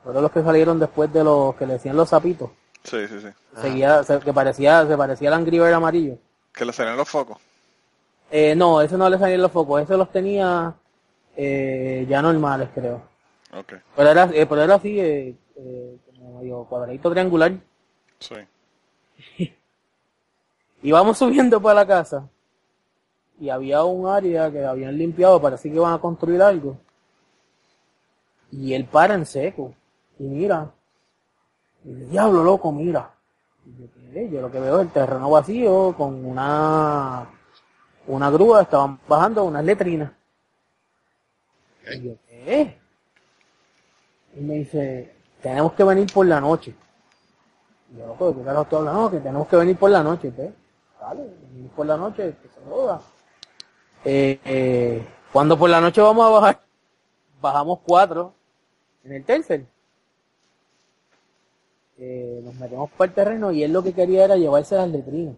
Fueron los que salieron después de los que le decían los zapitos. Sí, sí, sí. Seguía, se- que parecía, se parecía al Angry Bird amarillo. Que le salieron los focos. Eh, no, ese no le salían los focos, ese los tenía eh, ya normales, creo. Ok. Pero era, eh, pero era así, eh, eh, como medio cuadradito triangular. Sí. Íbamos subiendo para la casa y había un área que habían limpiado, parecía que iban a construir algo. Y él para en seco y mira. Y dice, diablo loco, mira. Y yo, "¿Qué? Yo lo que veo es el terreno vacío con una una grúa, estaban bajando unas letrinas. Y yo, ¿qué? Y me dice, tenemos que venir por la noche. Y yo, loco, ¿de qué carajo? No, que tenemos que venir por la noche, ¿qué? Dale, por la noche, que se joda. Eh, eh, cuando por la noche vamos a bajar, bajamos cuatro en el tercer. Eh, nos metemos por el terreno y él lo que quería era llevarse las letrinas.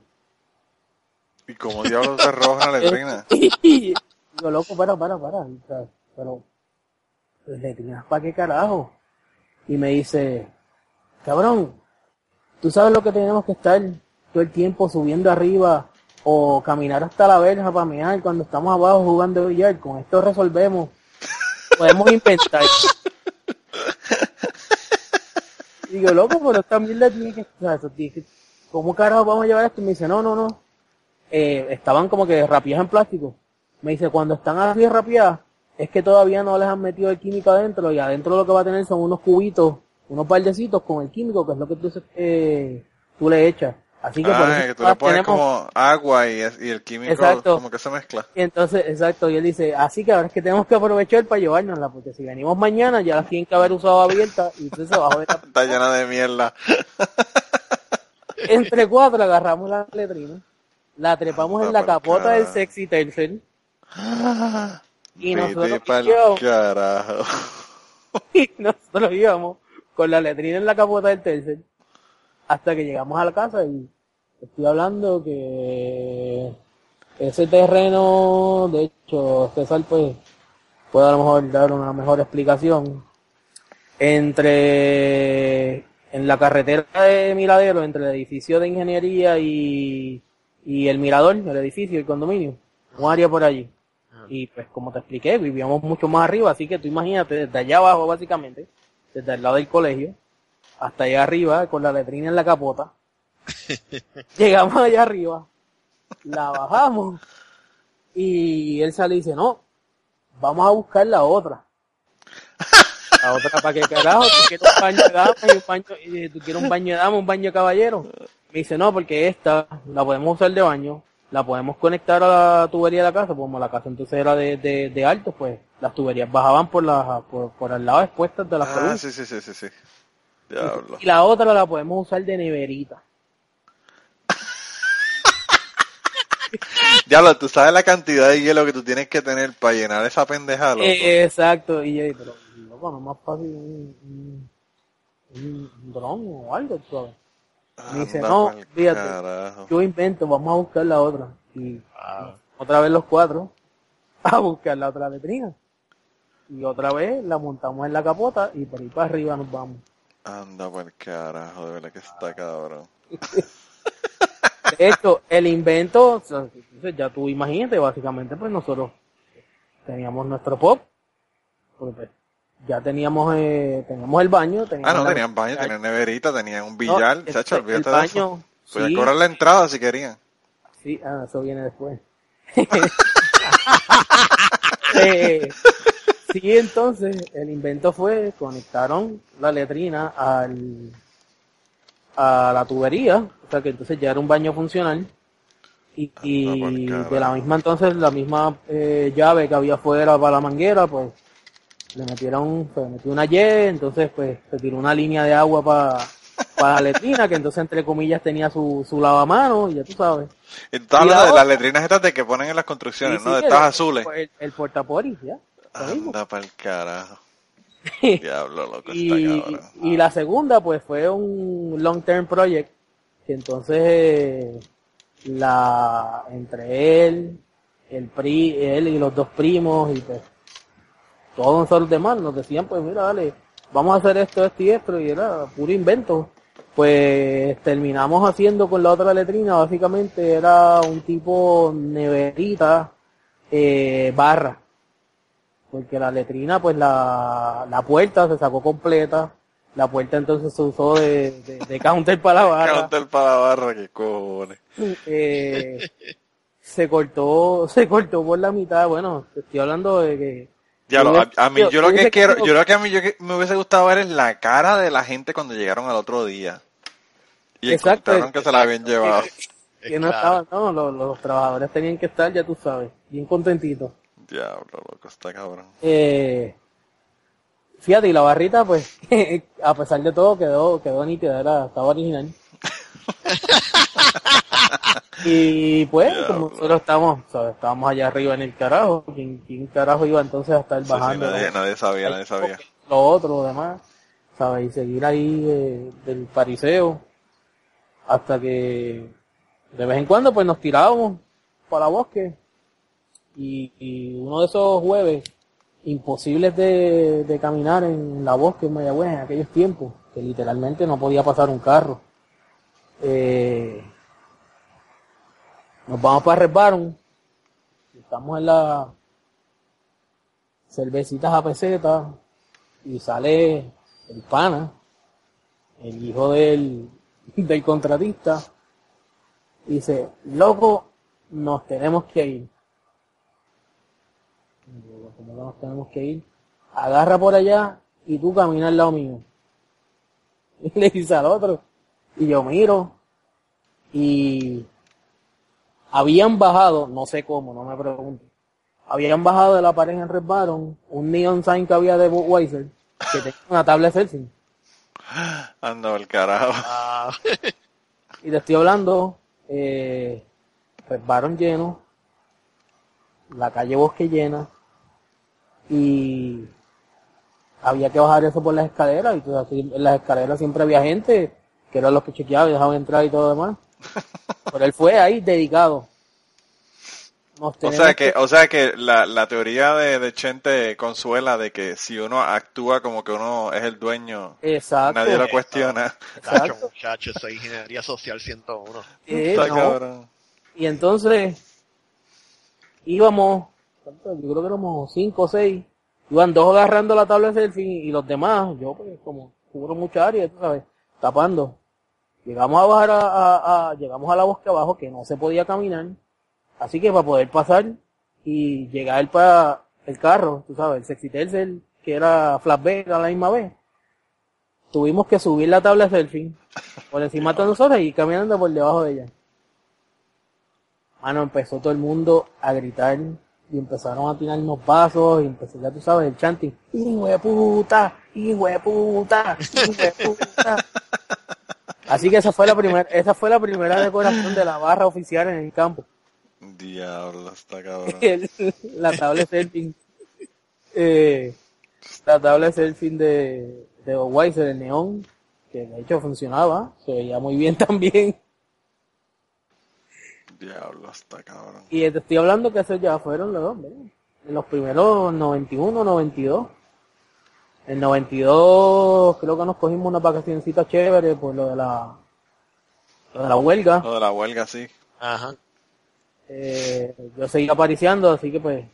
¿Y cómo diablos se roban la letrina? Y digo, loco, para, para, para. pero, letrinas, ¿para qué carajo? Y me dice, cabrón, tú sabes lo que tenemos que estar todo el tiempo subiendo arriba o caminar hasta la verja para mirar cuando estamos abajo jugando billar. Con esto resolvemos. Podemos inventar. Y digo, loco, pero esta mierda tiene que... o sea, eso tiene que- ¿Cómo carajo vamos a llevar esto? Y me dice, no, no, no. Eh, estaban como que rapiadas en plástico. Me dice, cuando están así rapiadas, es que todavía no les han metido el químico adentro y adentro lo que va a tener son unos cubitos, unos baldecitos con el químico, que es lo que tú, eh, tú le echas. Así que por Ah, eso que tú todas le pones tenemos- como agua y, y el químico Exacto. como que se mezcla. y entonces, exacto, y él dice, así que ahora es que tenemos que aprovechar para llevárnosla, porque si venimos mañana ya las tienen que haber usado abiertas y entonces abajo de la Está llena de mierda. Entre cuatro agarramos la letrina, la trepamos en la capota del sexy tercel y nosotros íbamos, carajo. y nosotros íbamos con la letrina en la capota del tercel hasta que llegamos a la casa y estoy hablando que ese terreno, de hecho, César pues puede a lo mejor dar una mejor explicación entre en la carretera de Miradero, entre el edificio de ingeniería y, y el mirador, el edificio, el condominio, un área por allí. Y pues como te expliqué, vivíamos mucho más arriba, así que tú imagínate, desde allá abajo básicamente, desde el lado del colegio, hasta allá arriba, con la letrina en la capota, llegamos allá arriba, la bajamos, y él sale y dice, no, vamos a buscar la otra. La otra, ¿para qué carajo? ¿Tú quieres un baño de dama y un baño, tú quieres un baño de dama, un baño de caballero? Me dice, no, porque esta la podemos usar de baño, la podemos conectar a la tubería de la casa, pues como la casa entonces era de, de, de alto, pues las tuberías bajaban por la, por, por el lado expuestas de las Ah, columnas. sí, sí, sí, sí, sí. Diablo. Y la otra la podemos usar de neverita. Diablo, tú sabes la cantidad de hielo que tú tienes que tener para llenar esa pendeja, loco. Eh, exacto, y yo pero loco, no es más fácil un, un, un dron o algo, ¿sabes? Me dice, Anda no, fíjate, carajo. yo invento, vamos a buscar la otra. Y Wow. otra vez los cuatro a buscar la otra letrina. Y otra vez la montamos en la capota y por ahí para arriba nos vamos. Anda por el carajo, de verdad que está cabrón. De hecho, el invento, ya tú imagínate, básicamente pues nosotros teníamos nuestro pop, porque pues, ya teníamos eh, teníamos el baño, teníamos Ah, no, la- tenían baño, tenían neverita, tenían un No, billar. este, chacho, el olvídate de eso. baño, Podían sí, cobrar la entrada si querían. Sí, ah, eso viene después. Eh, sí, entonces el invento fue conectaron la letrina al a la tubería, o sea que entonces ya era un baño funcional y, y Anda pa'l de la misma entonces la misma eh, llave que había fuera para la manguera, pues le metieron, se metió una Y, entonces pues se tiró una línea de agua para para la letrina, que entonces entre comillas tenía su, su lavamanos, y ya tú sabes. Y tú estás Y hablando de las letrinas estas de que ponen en las construcciones, Sí, ¿no? sí, De estas azules. El, el ya. Anda para el carajo. Diablo, loco, está y, cabrón. y la segunda pues fue un long term project que entonces eh, la entre él el pri él y los dos primos y pues todos nosotros demás nos decían pues mira dale vamos a hacer esto esto y esto y era puro invento pues terminamos haciendo con la otra letrina básicamente era un tipo neverita eh, barra porque la letrina, pues la, la puerta se sacó completa, la puerta entonces se usó de, de, de counter para la barra, Counter para la barra, que cojones. eh, se cortó, se cortó por la mitad, bueno, te estoy hablando de que Diablo, a, a mí, Yo- yo lo que quiero, yo lo que a mí yo que me hubiese gustado ver es la cara de la gente cuando llegaron al otro día. Y Exacto, encontraron que se la habían llevado. que no Claro. estaban, no, los, los trabajadores tenían que estar, ya tú sabes, bien contentitos. Diablo, loco, está cabrón. Eh, fíjate, y la barrita, pues, a pesar de todo, quedó, quedó nítida, era, estaba original. y pues, como nosotros estamos, ¿sabes? estábamos allá arriba en el carajo, ¿quién, quién carajo iba entonces a estar Sí, sí, bajando? nadie, nadie sabía, nadie sabía. Lo otro, lo demás, ¿sabes? Y seguir ahí eh, del pariseo hasta que de vez en cuando pues nos tirábamos para bosque y, uno de esos jueves imposibles de, caminar en la bosque en Mayagüez en aquellos tiempos, que literalmente no podía pasar un carro. Eh, nos vamos para Resbaron, estamos en la cervecitas a peseta y sale el pana, el hijo del, del contratista, y dice, loco, nos tenemos que ir. Y digo, ¿Cómo que nos tenemos que ir? Agarra por allá y tú camina al lado mío. Y le dice al otro. Y yo miro y habían bajado, no sé cómo, no me pregunto, habían bajado de la pared en Red Baron un neon sign que había de Budweiser que tenía una tabla de selfie. Anda el carajo. Ah, Y te estoy hablando, eh, Red Baron lleno, la calle Bosque llena, y había que bajar eso por las escaleras, y en las escaleras siempre había gente, que eran los que chequeaban y dejaban entrar y todo demás. Pero él fue ahí dedicado. Nos O sea que, o sea que la, la teoría de, de Chente consuela de que si uno actúa como que uno es el dueño, Exacto. nadie lo cuestiona. Exacto. muchacho, eso es ingeniería social 101. Eh, Está no. cabrón. Y entonces íbamos, yo creo que éramos cinco o seis, iban dos agarrando la tabla de selfie y los demás, yo pues como cubro mucha área, tú sabes, tapando. Llegamos a bajar a, a- a- llegamos a la bosque abajo que no se podía caminar, así que para poder pasar y llegar para el carro, tú sabes, el sexy tercer, que era flatbed a la misma vez, tuvimos que subir la tabla de selfie por encima de nosotros y caminando por debajo de ella. Mano, empezó todo el mundo a gritar y empezaron a tirarnos vasos y empezó, ya tú sabes, el chanting, hijo de puta, hijo de puta, hijo de puta. Así que esa fue la primera, esa fue la primera decoración de la barra oficial en el campo. Diablo, está cabrón. La tabla de selfie. Eh, la tabla de de, de Weiser, el neón, que de hecho funcionaba, se veía muy bien también. Diablo, está cabrón. Y te estoy hablando que esos ya fueron los, en los primeros 91, 92. En 92 creo que nos cogimos una vacacioncita chévere por lo de la, lo de la huelga. Lo de la huelga, sí. Ajá. Eh, yo seguía apariciando, así que pues,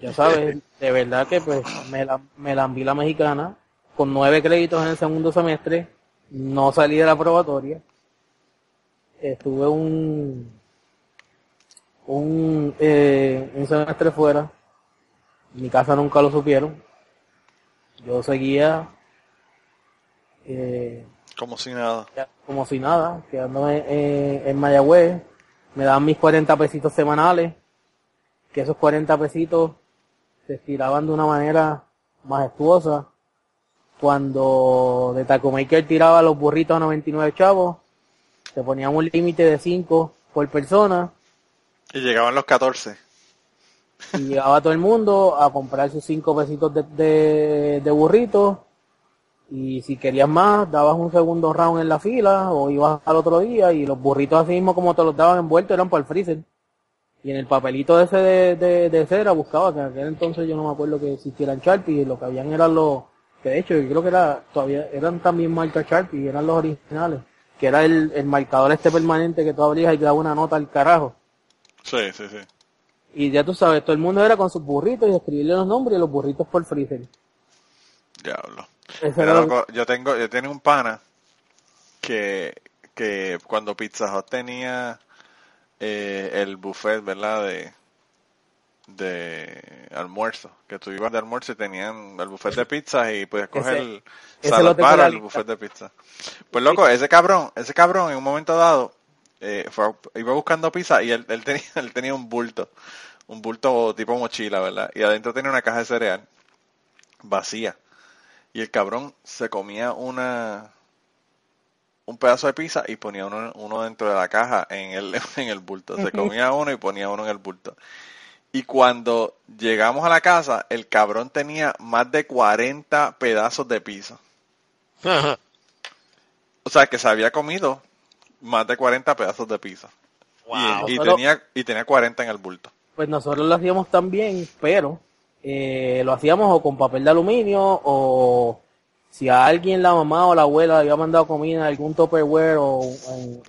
ya sabes, de verdad que pues me la, me la envié la mexicana con nueve créditos en el segundo semestre, no salí de la probatoria, estuve un, un, eh, un semestre fuera, en mi casa nunca lo supieron, yo seguía eh, Como si nada. como si nada, quedándome eh, en Mayagüez, me daban mis 40 pesitos semanales, que esos 40 pesitos se estiraban de una manera majestuosa. Cuando de Taco Maker tiraba los burritos a 99 chavos, se ponían un límite de 5 por persona Y llegaban los 14. y llegaba todo el mundo a comprar sus 5 pesitos de, de, burritos y si querías más, dabas un segundo round en la fila o ibas al otro día y los burritos así mismo como te los daban envueltos eran para el freezer. Y en el papelito ese de, de, cera buscaba, que en aquel entonces yo no me acuerdo que existieran Sharpie, y lo que habían eran los, que de hecho yo creo que era, todavía eran también marca Sharpie, eran los originales, que era el, el marcador este permanente que tú abrías y te daba una nota al carajo. Sí, sí, sí. Y ya tú sabes, todo el mundo era con sus burritos y escribirle los nombres y los burritos por freezer. Diablo. Era lo- loco, yo tengo, yo tenía un pana que, que cuando Pizza Hut tenía eh, el buffet, ¿verdad? De, de almuerzo, que tú ibas de almuerzo y tenían el buffet de pizza y podías coger el salad al lista. buffet de pizza. Pues loco, ese cabrón, ese cabrón en un momento dado eh, fue, iba buscando pizza y él, él tenía, él tenía un bulto, un bulto tipo mochila, ¿verdad? Y adentro tenía una caja de cereal vacía. Y el cabrón se comía una un pedazo de pizza y ponía uno, uno dentro de la caja en el, en el bulto. Se comía uno y ponía uno en el bulto. Y cuando llegamos a la casa, el cabrón tenía más de 40 pedazos de pizza. Ajá. O sea, que se había comido más de 40 pedazos de pizza. Wow. Y, tenía, y tenía 40 en el bulto. Pues nosotros lo hacíamos también, pero eh, lo hacíamos o con papel de aluminio o si a alguien la mamá o la abuela había mandado comida en algún Tupperware o en,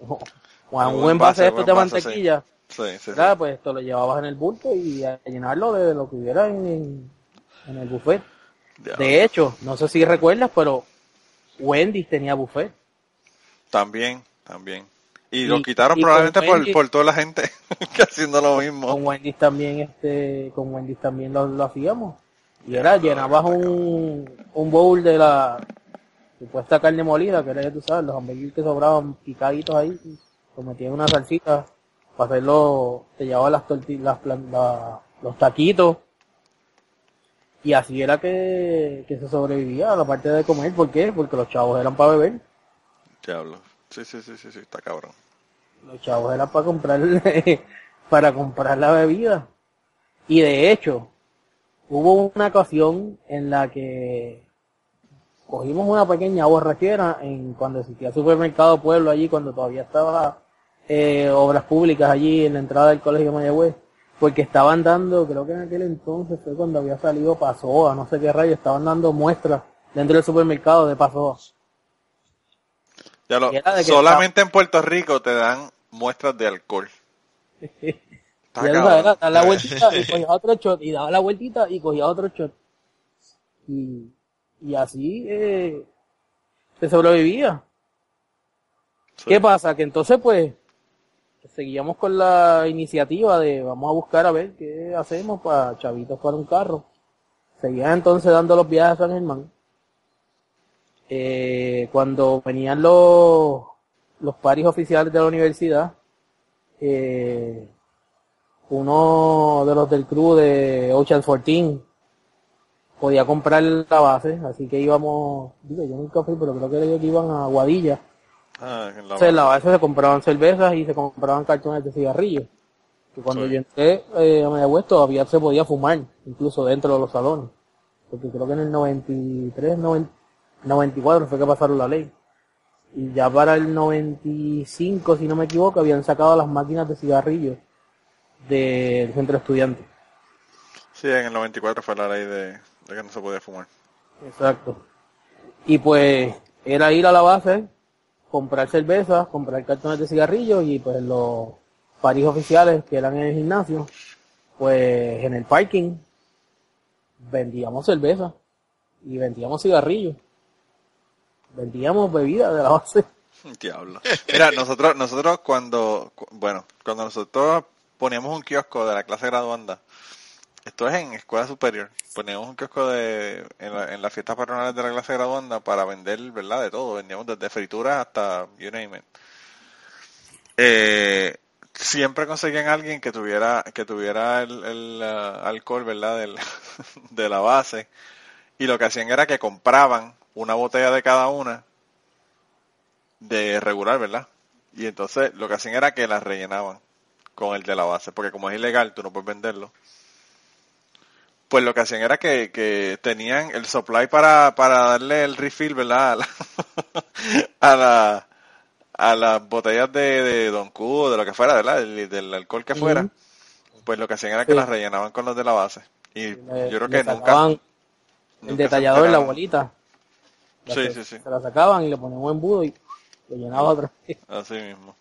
o en un envase de estos de mantequilla, Sí, sí, sí. ¿verdad? pues esto lo llevabas en el bulto y a llenarlo de lo que hubiera en, el buffet. De hecho, no sé si recuerdas, pero Wendy's tenía buffet. También, también. Y, Y- lo quitaron y probablemente por, Wendy- por toda la gente que haciendo lo mismo. con Wendy's también este con Wendy's también lo, lo hacíamos y era llenabas un, un bowl de la supuesta carne molida que era ya tú sabes los hamburguesas que sobraban picaditos ahí lo metías en una salsita para hacerlo te llevaba las tortillas las, la- los taquitos y así era que, que se sobrevivía a la parte de comer ¿por qué? porque los chavos eran para beber Diablo. Sí, sí, sí, sí, sí, está cabrón. Los chavos eran para comprar, para comprar la bebida. Y de hecho, hubo una ocasión en la que cogimos una pequeña borrachera en cuando existía supermercado Pueblo allí, cuando todavía estaba eh, obras públicas allí en la entrada del colegio Mayagüez, porque estaban dando, creo que en aquel entonces fue cuando había salido Pasoa, no sé qué rayo, estaban dando muestras dentro del supermercado de Pasoa. Ya lo, era solamente en Puerto Rico te dan muestras de alcohol. Está Y daba la vueltita y cogía otro shot, y daba la vueltita y cogía otro shot. Y, y así eh, se sobrevivía. Sí. ¿Qué pasa? Que entonces pues seguíamos con la iniciativa de vamos a buscar a ver qué hacemos para chavitos para un carro. Seguían entonces dando los viajes a San Germán. Eh, cuando venían los, los paris oficiales de la universidad, eh, uno de los del crew de Ocean 14 podía comprar la base, así que íbamos, digo, yo nunca fui, pero creo que ellos que iban a Guadilla. Ah, en la Entonces en la base se compraban cervezas y se compraban cartones de cigarrillos. Y cuando Sí. yo entré eh, a Mayagüez todavía se podía fumar, incluso dentro de los salones. Porque creo que en el 93, 90 94 fue que pasaron la ley. Y ya para el 95, si no me equivoco, habían sacado las máquinas de cigarrillos del centro estudiante. Sí, en el 94 fue la ley de, de que no se podía fumar. Exacto. Y pues era ir a la base, comprar cervezas, comprar cartones de cigarrillos y pues los paris oficiales que eran en el gimnasio, pues en el parking vendíamos cerveza y vendíamos cigarrillos. Vendíamos bebidas de la base. Diablo. Mira, nosotros, nosotros cuando, cu- bueno, cuando nosotros poníamos un kiosco de la clase graduanda, esto es en escuela superior, poníamos un kiosco de, en, la, en las fiestas patronales de la clase graduanda para vender, ¿verdad? De todo, vendíamos desde frituras hasta you name it. Eh, siempre conseguían alguien que tuviera, que tuviera el, el, ah, alcohol, ¿verdad? Del, de la base. Y lo que hacían era que compraban una botella de cada una de regular, ¿verdad? Y entonces lo que hacían era que las rellenaban con el de la base, porque como es ilegal, tú no puedes venderlo. Pues lo que hacían era que, que tenían el supply para, para darle el refill, ¿verdad? A la, a la- a las botellas de, de Don Q o de lo que fuera, ¿verdad? Del, del alcohol que fuera. Pues lo que hacían era que Sí. las rellenaban con los de la base. Y Le- yo creo que nunca, nunca el se detallador, la bolita. Sí, se- sí, sí. Se la sacaban y le ponían un embudo y lo llenaba otra vez. Así mismo.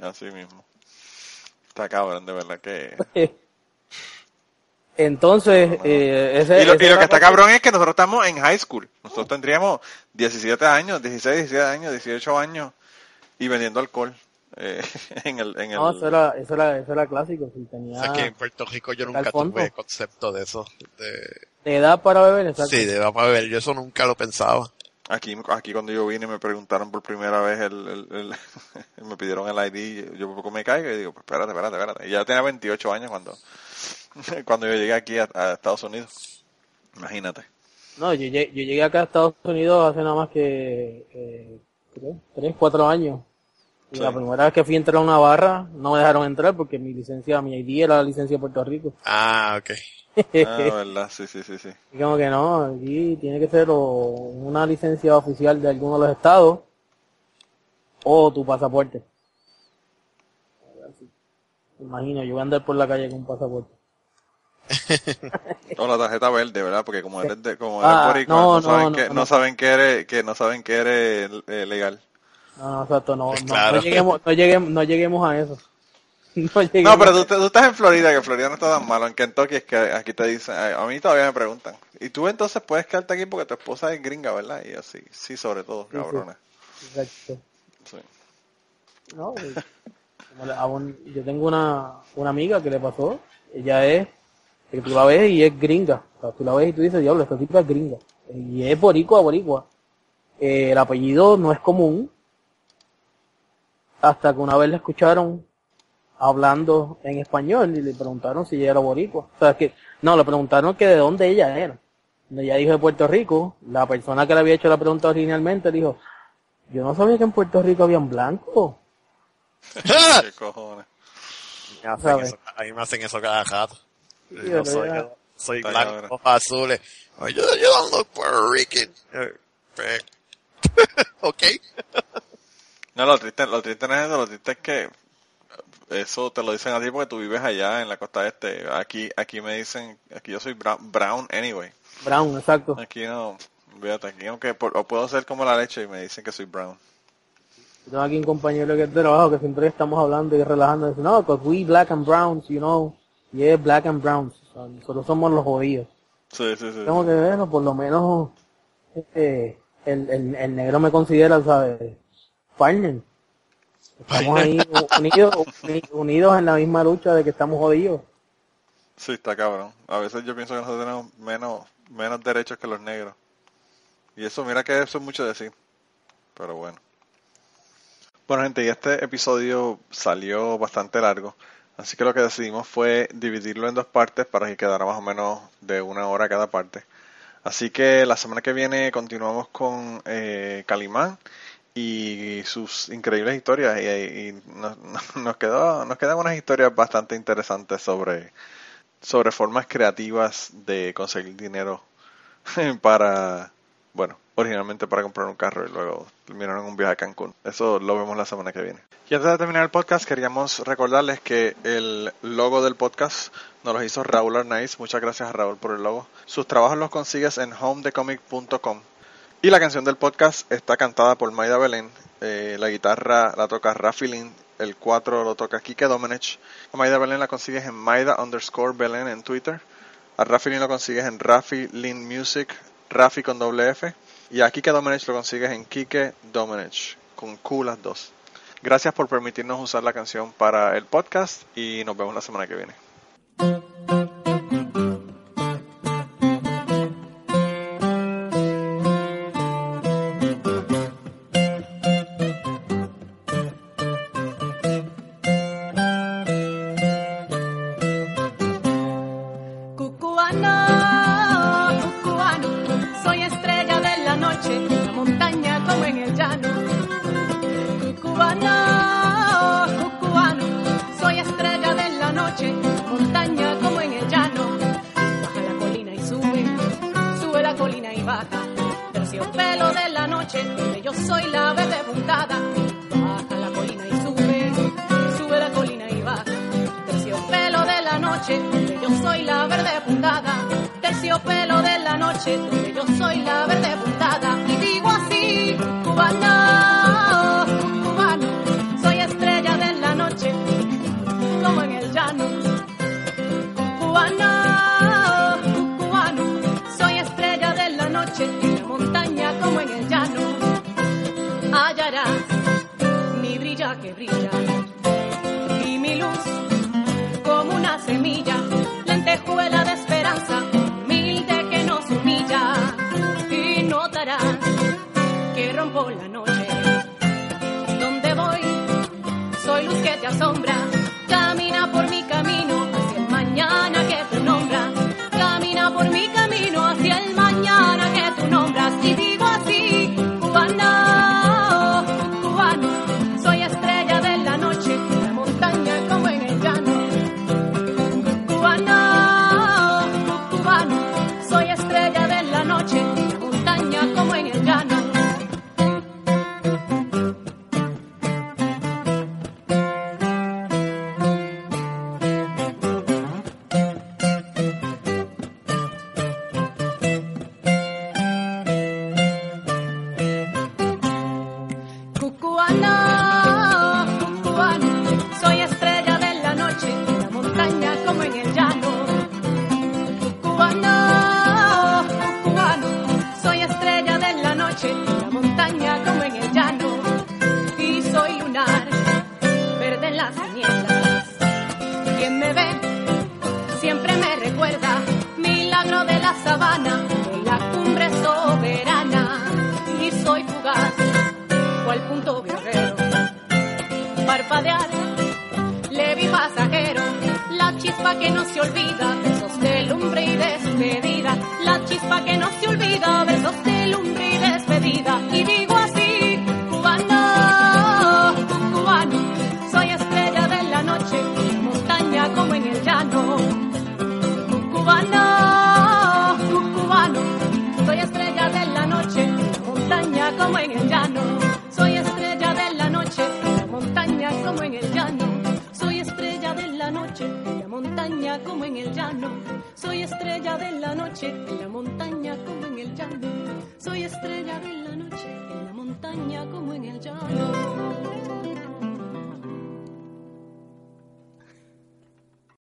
Así mismo. Está cabrón, de verdad que... Entonces, eh, ese, Y lo, ese y lo era que está parte- cabrón es que nosotros estamos en high school. Nosotros tendríamos 17 años, 16, 17 años, 18 años y vendiendo alcohol. eh, en el, en el, No, eso era, eso era, eso era clásico. Si tenía O sea que en Puerto Rico yo nunca tuve concepto de eso. De, de edad para beber, exacto. sí, de edad para beber. Yo eso nunca lo pensaba. Aquí, aquí cuando yo vine me preguntaron por primera vez, el, el- el- me pidieron el ID, yo poco me caigo y digo, pues espérate, espérate, espérate. Y ya tenía 28 años cuando, cuando yo llegué aquí a, a Estados Unidos. Imagínate. No, yo, llegué- yo llegué acá a Estados Unidos hace nada más que eh, creo, tres, cuatro años. Y Sí. la primera vez que fui a entrar a una barra, no me dejaron entrar porque mi licencia, mi ID era la licencia de Puerto Rico. Ah, ok. Ah, verdad, sí, sí, sí, sí. Y como que no, aquí tiene que ser o una licencia oficial de alguno de los estados o tu pasaporte. Me Imagino, yo voy a andar por la calle con un pasaporte. O la tarjeta verde, ¿verdad? Porque como eres de, como Ah, eres boricua, no, no, no, saben no, que, no. no saben que eres, que no saben que eres eh, legal. No, no, exacto, no, no, claro. no lleguemos, no lleguemos, no lleguemos a eso. No, pero tú, tú estás en Florida, que Florida no está tan malo. En Kentucky es que aquí te dicen, a mí todavía me preguntan. Y tú entonces puedes quedarte aquí porque tu esposa es gringa, ¿verdad? Y así, sí, sobre todo, cabrones. Exacto. Sí. No, un- yo tengo una, una amiga que le pasó, ella es, que tú la ves y es gringa, o sea, tú la ves y tú dices, diablo, esta tipa es gringa, y es boricua, boricua. Eh, el apellido no es común, hasta que una vez la escucharon hablando en español y le preguntaron si ella era boricua. O sea, que, no, le preguntaron que de dónde ella era. Cuando Ella dijo de Puerto Rico, la persona que le había hecho la pregunta originalmente dijo, yo no sabía que en Puerto Rico habían blancos. ¿Qué cojones? Me hacen ¿Sabes? eso- a mí me hacen eso cada rato. Yo pero soy, ya. soy blanco, azules. You, you don't look Puerto Rican. Eh, ok. No, lo triste, lo triste no es eso, lo triste es que eso te lo dicen a ti porque tú vives allá en la costa este. Aquí, aquí me dicen, aquí yo soy brown, brown anyway. Brown, exacto. Aquí no, fíjate, aquí aunque por- o puedo ser como la leche y me dicen que soy brown. Yo tengo aquí un compañero que es de trabajo que siempre estamos hablando y relajando. Dice, no, because we black and browns, you know. Yeah, black and browns. O sea, nosotros somos los jodidos. Sí, sí, sí. Tengo que verlo, por lo menos eh, el, el, el negro me considera, ¿sabes? Partner. Estamos ahí unidos, uni- unidos en la misma lucha de que estamos jodidos. Sí, está cabrón. A veces yo pienso que nosotros tenemos menos, menos derechos que los negros. Y eso, mira que eso es mucho decir. Pero bueno. Bueno, gente, y este episodio salió bastante largo. Así que lo que decidimos fue dividirlo en dos partes para que quedara más o menos de una hora cada parte. Así que la semana que viene continuamos con eh, Calimán y sus increíbles historias y, y nos, quedó, nos quedan unas historias bastante interesantes sobre, sobre formas creativas de conseguir dinero para, bueno, originalmente para comprar un carro y luego terminaron un viaje a Cancún. Eso lo vemos la semana que viene. Y antes de terminar el podcast, queríamos recordarles que el logo del podcast nos lo hizo Raúl Arnaiz. Muchas gracias a Raúl por el logo. Sus trabajos los consigues en homedecomic.com. Y la canción del podcast está cantada por Maida Belén. Eh, la guitarra la toca Rafi Lin, el 4 lo toca Kike Domenech. A Maida Belén la consigues en Maida underscore Belén en Twitter. A Rafi Lin lo consigues en Rafi Lin Music, Rafi con doble F. Y a Kike Domenech lo consigues en Kike Domenech, con Q las dos. Gracias por permitirnos usar la canción para el podcast y nos vemos la semana que viene.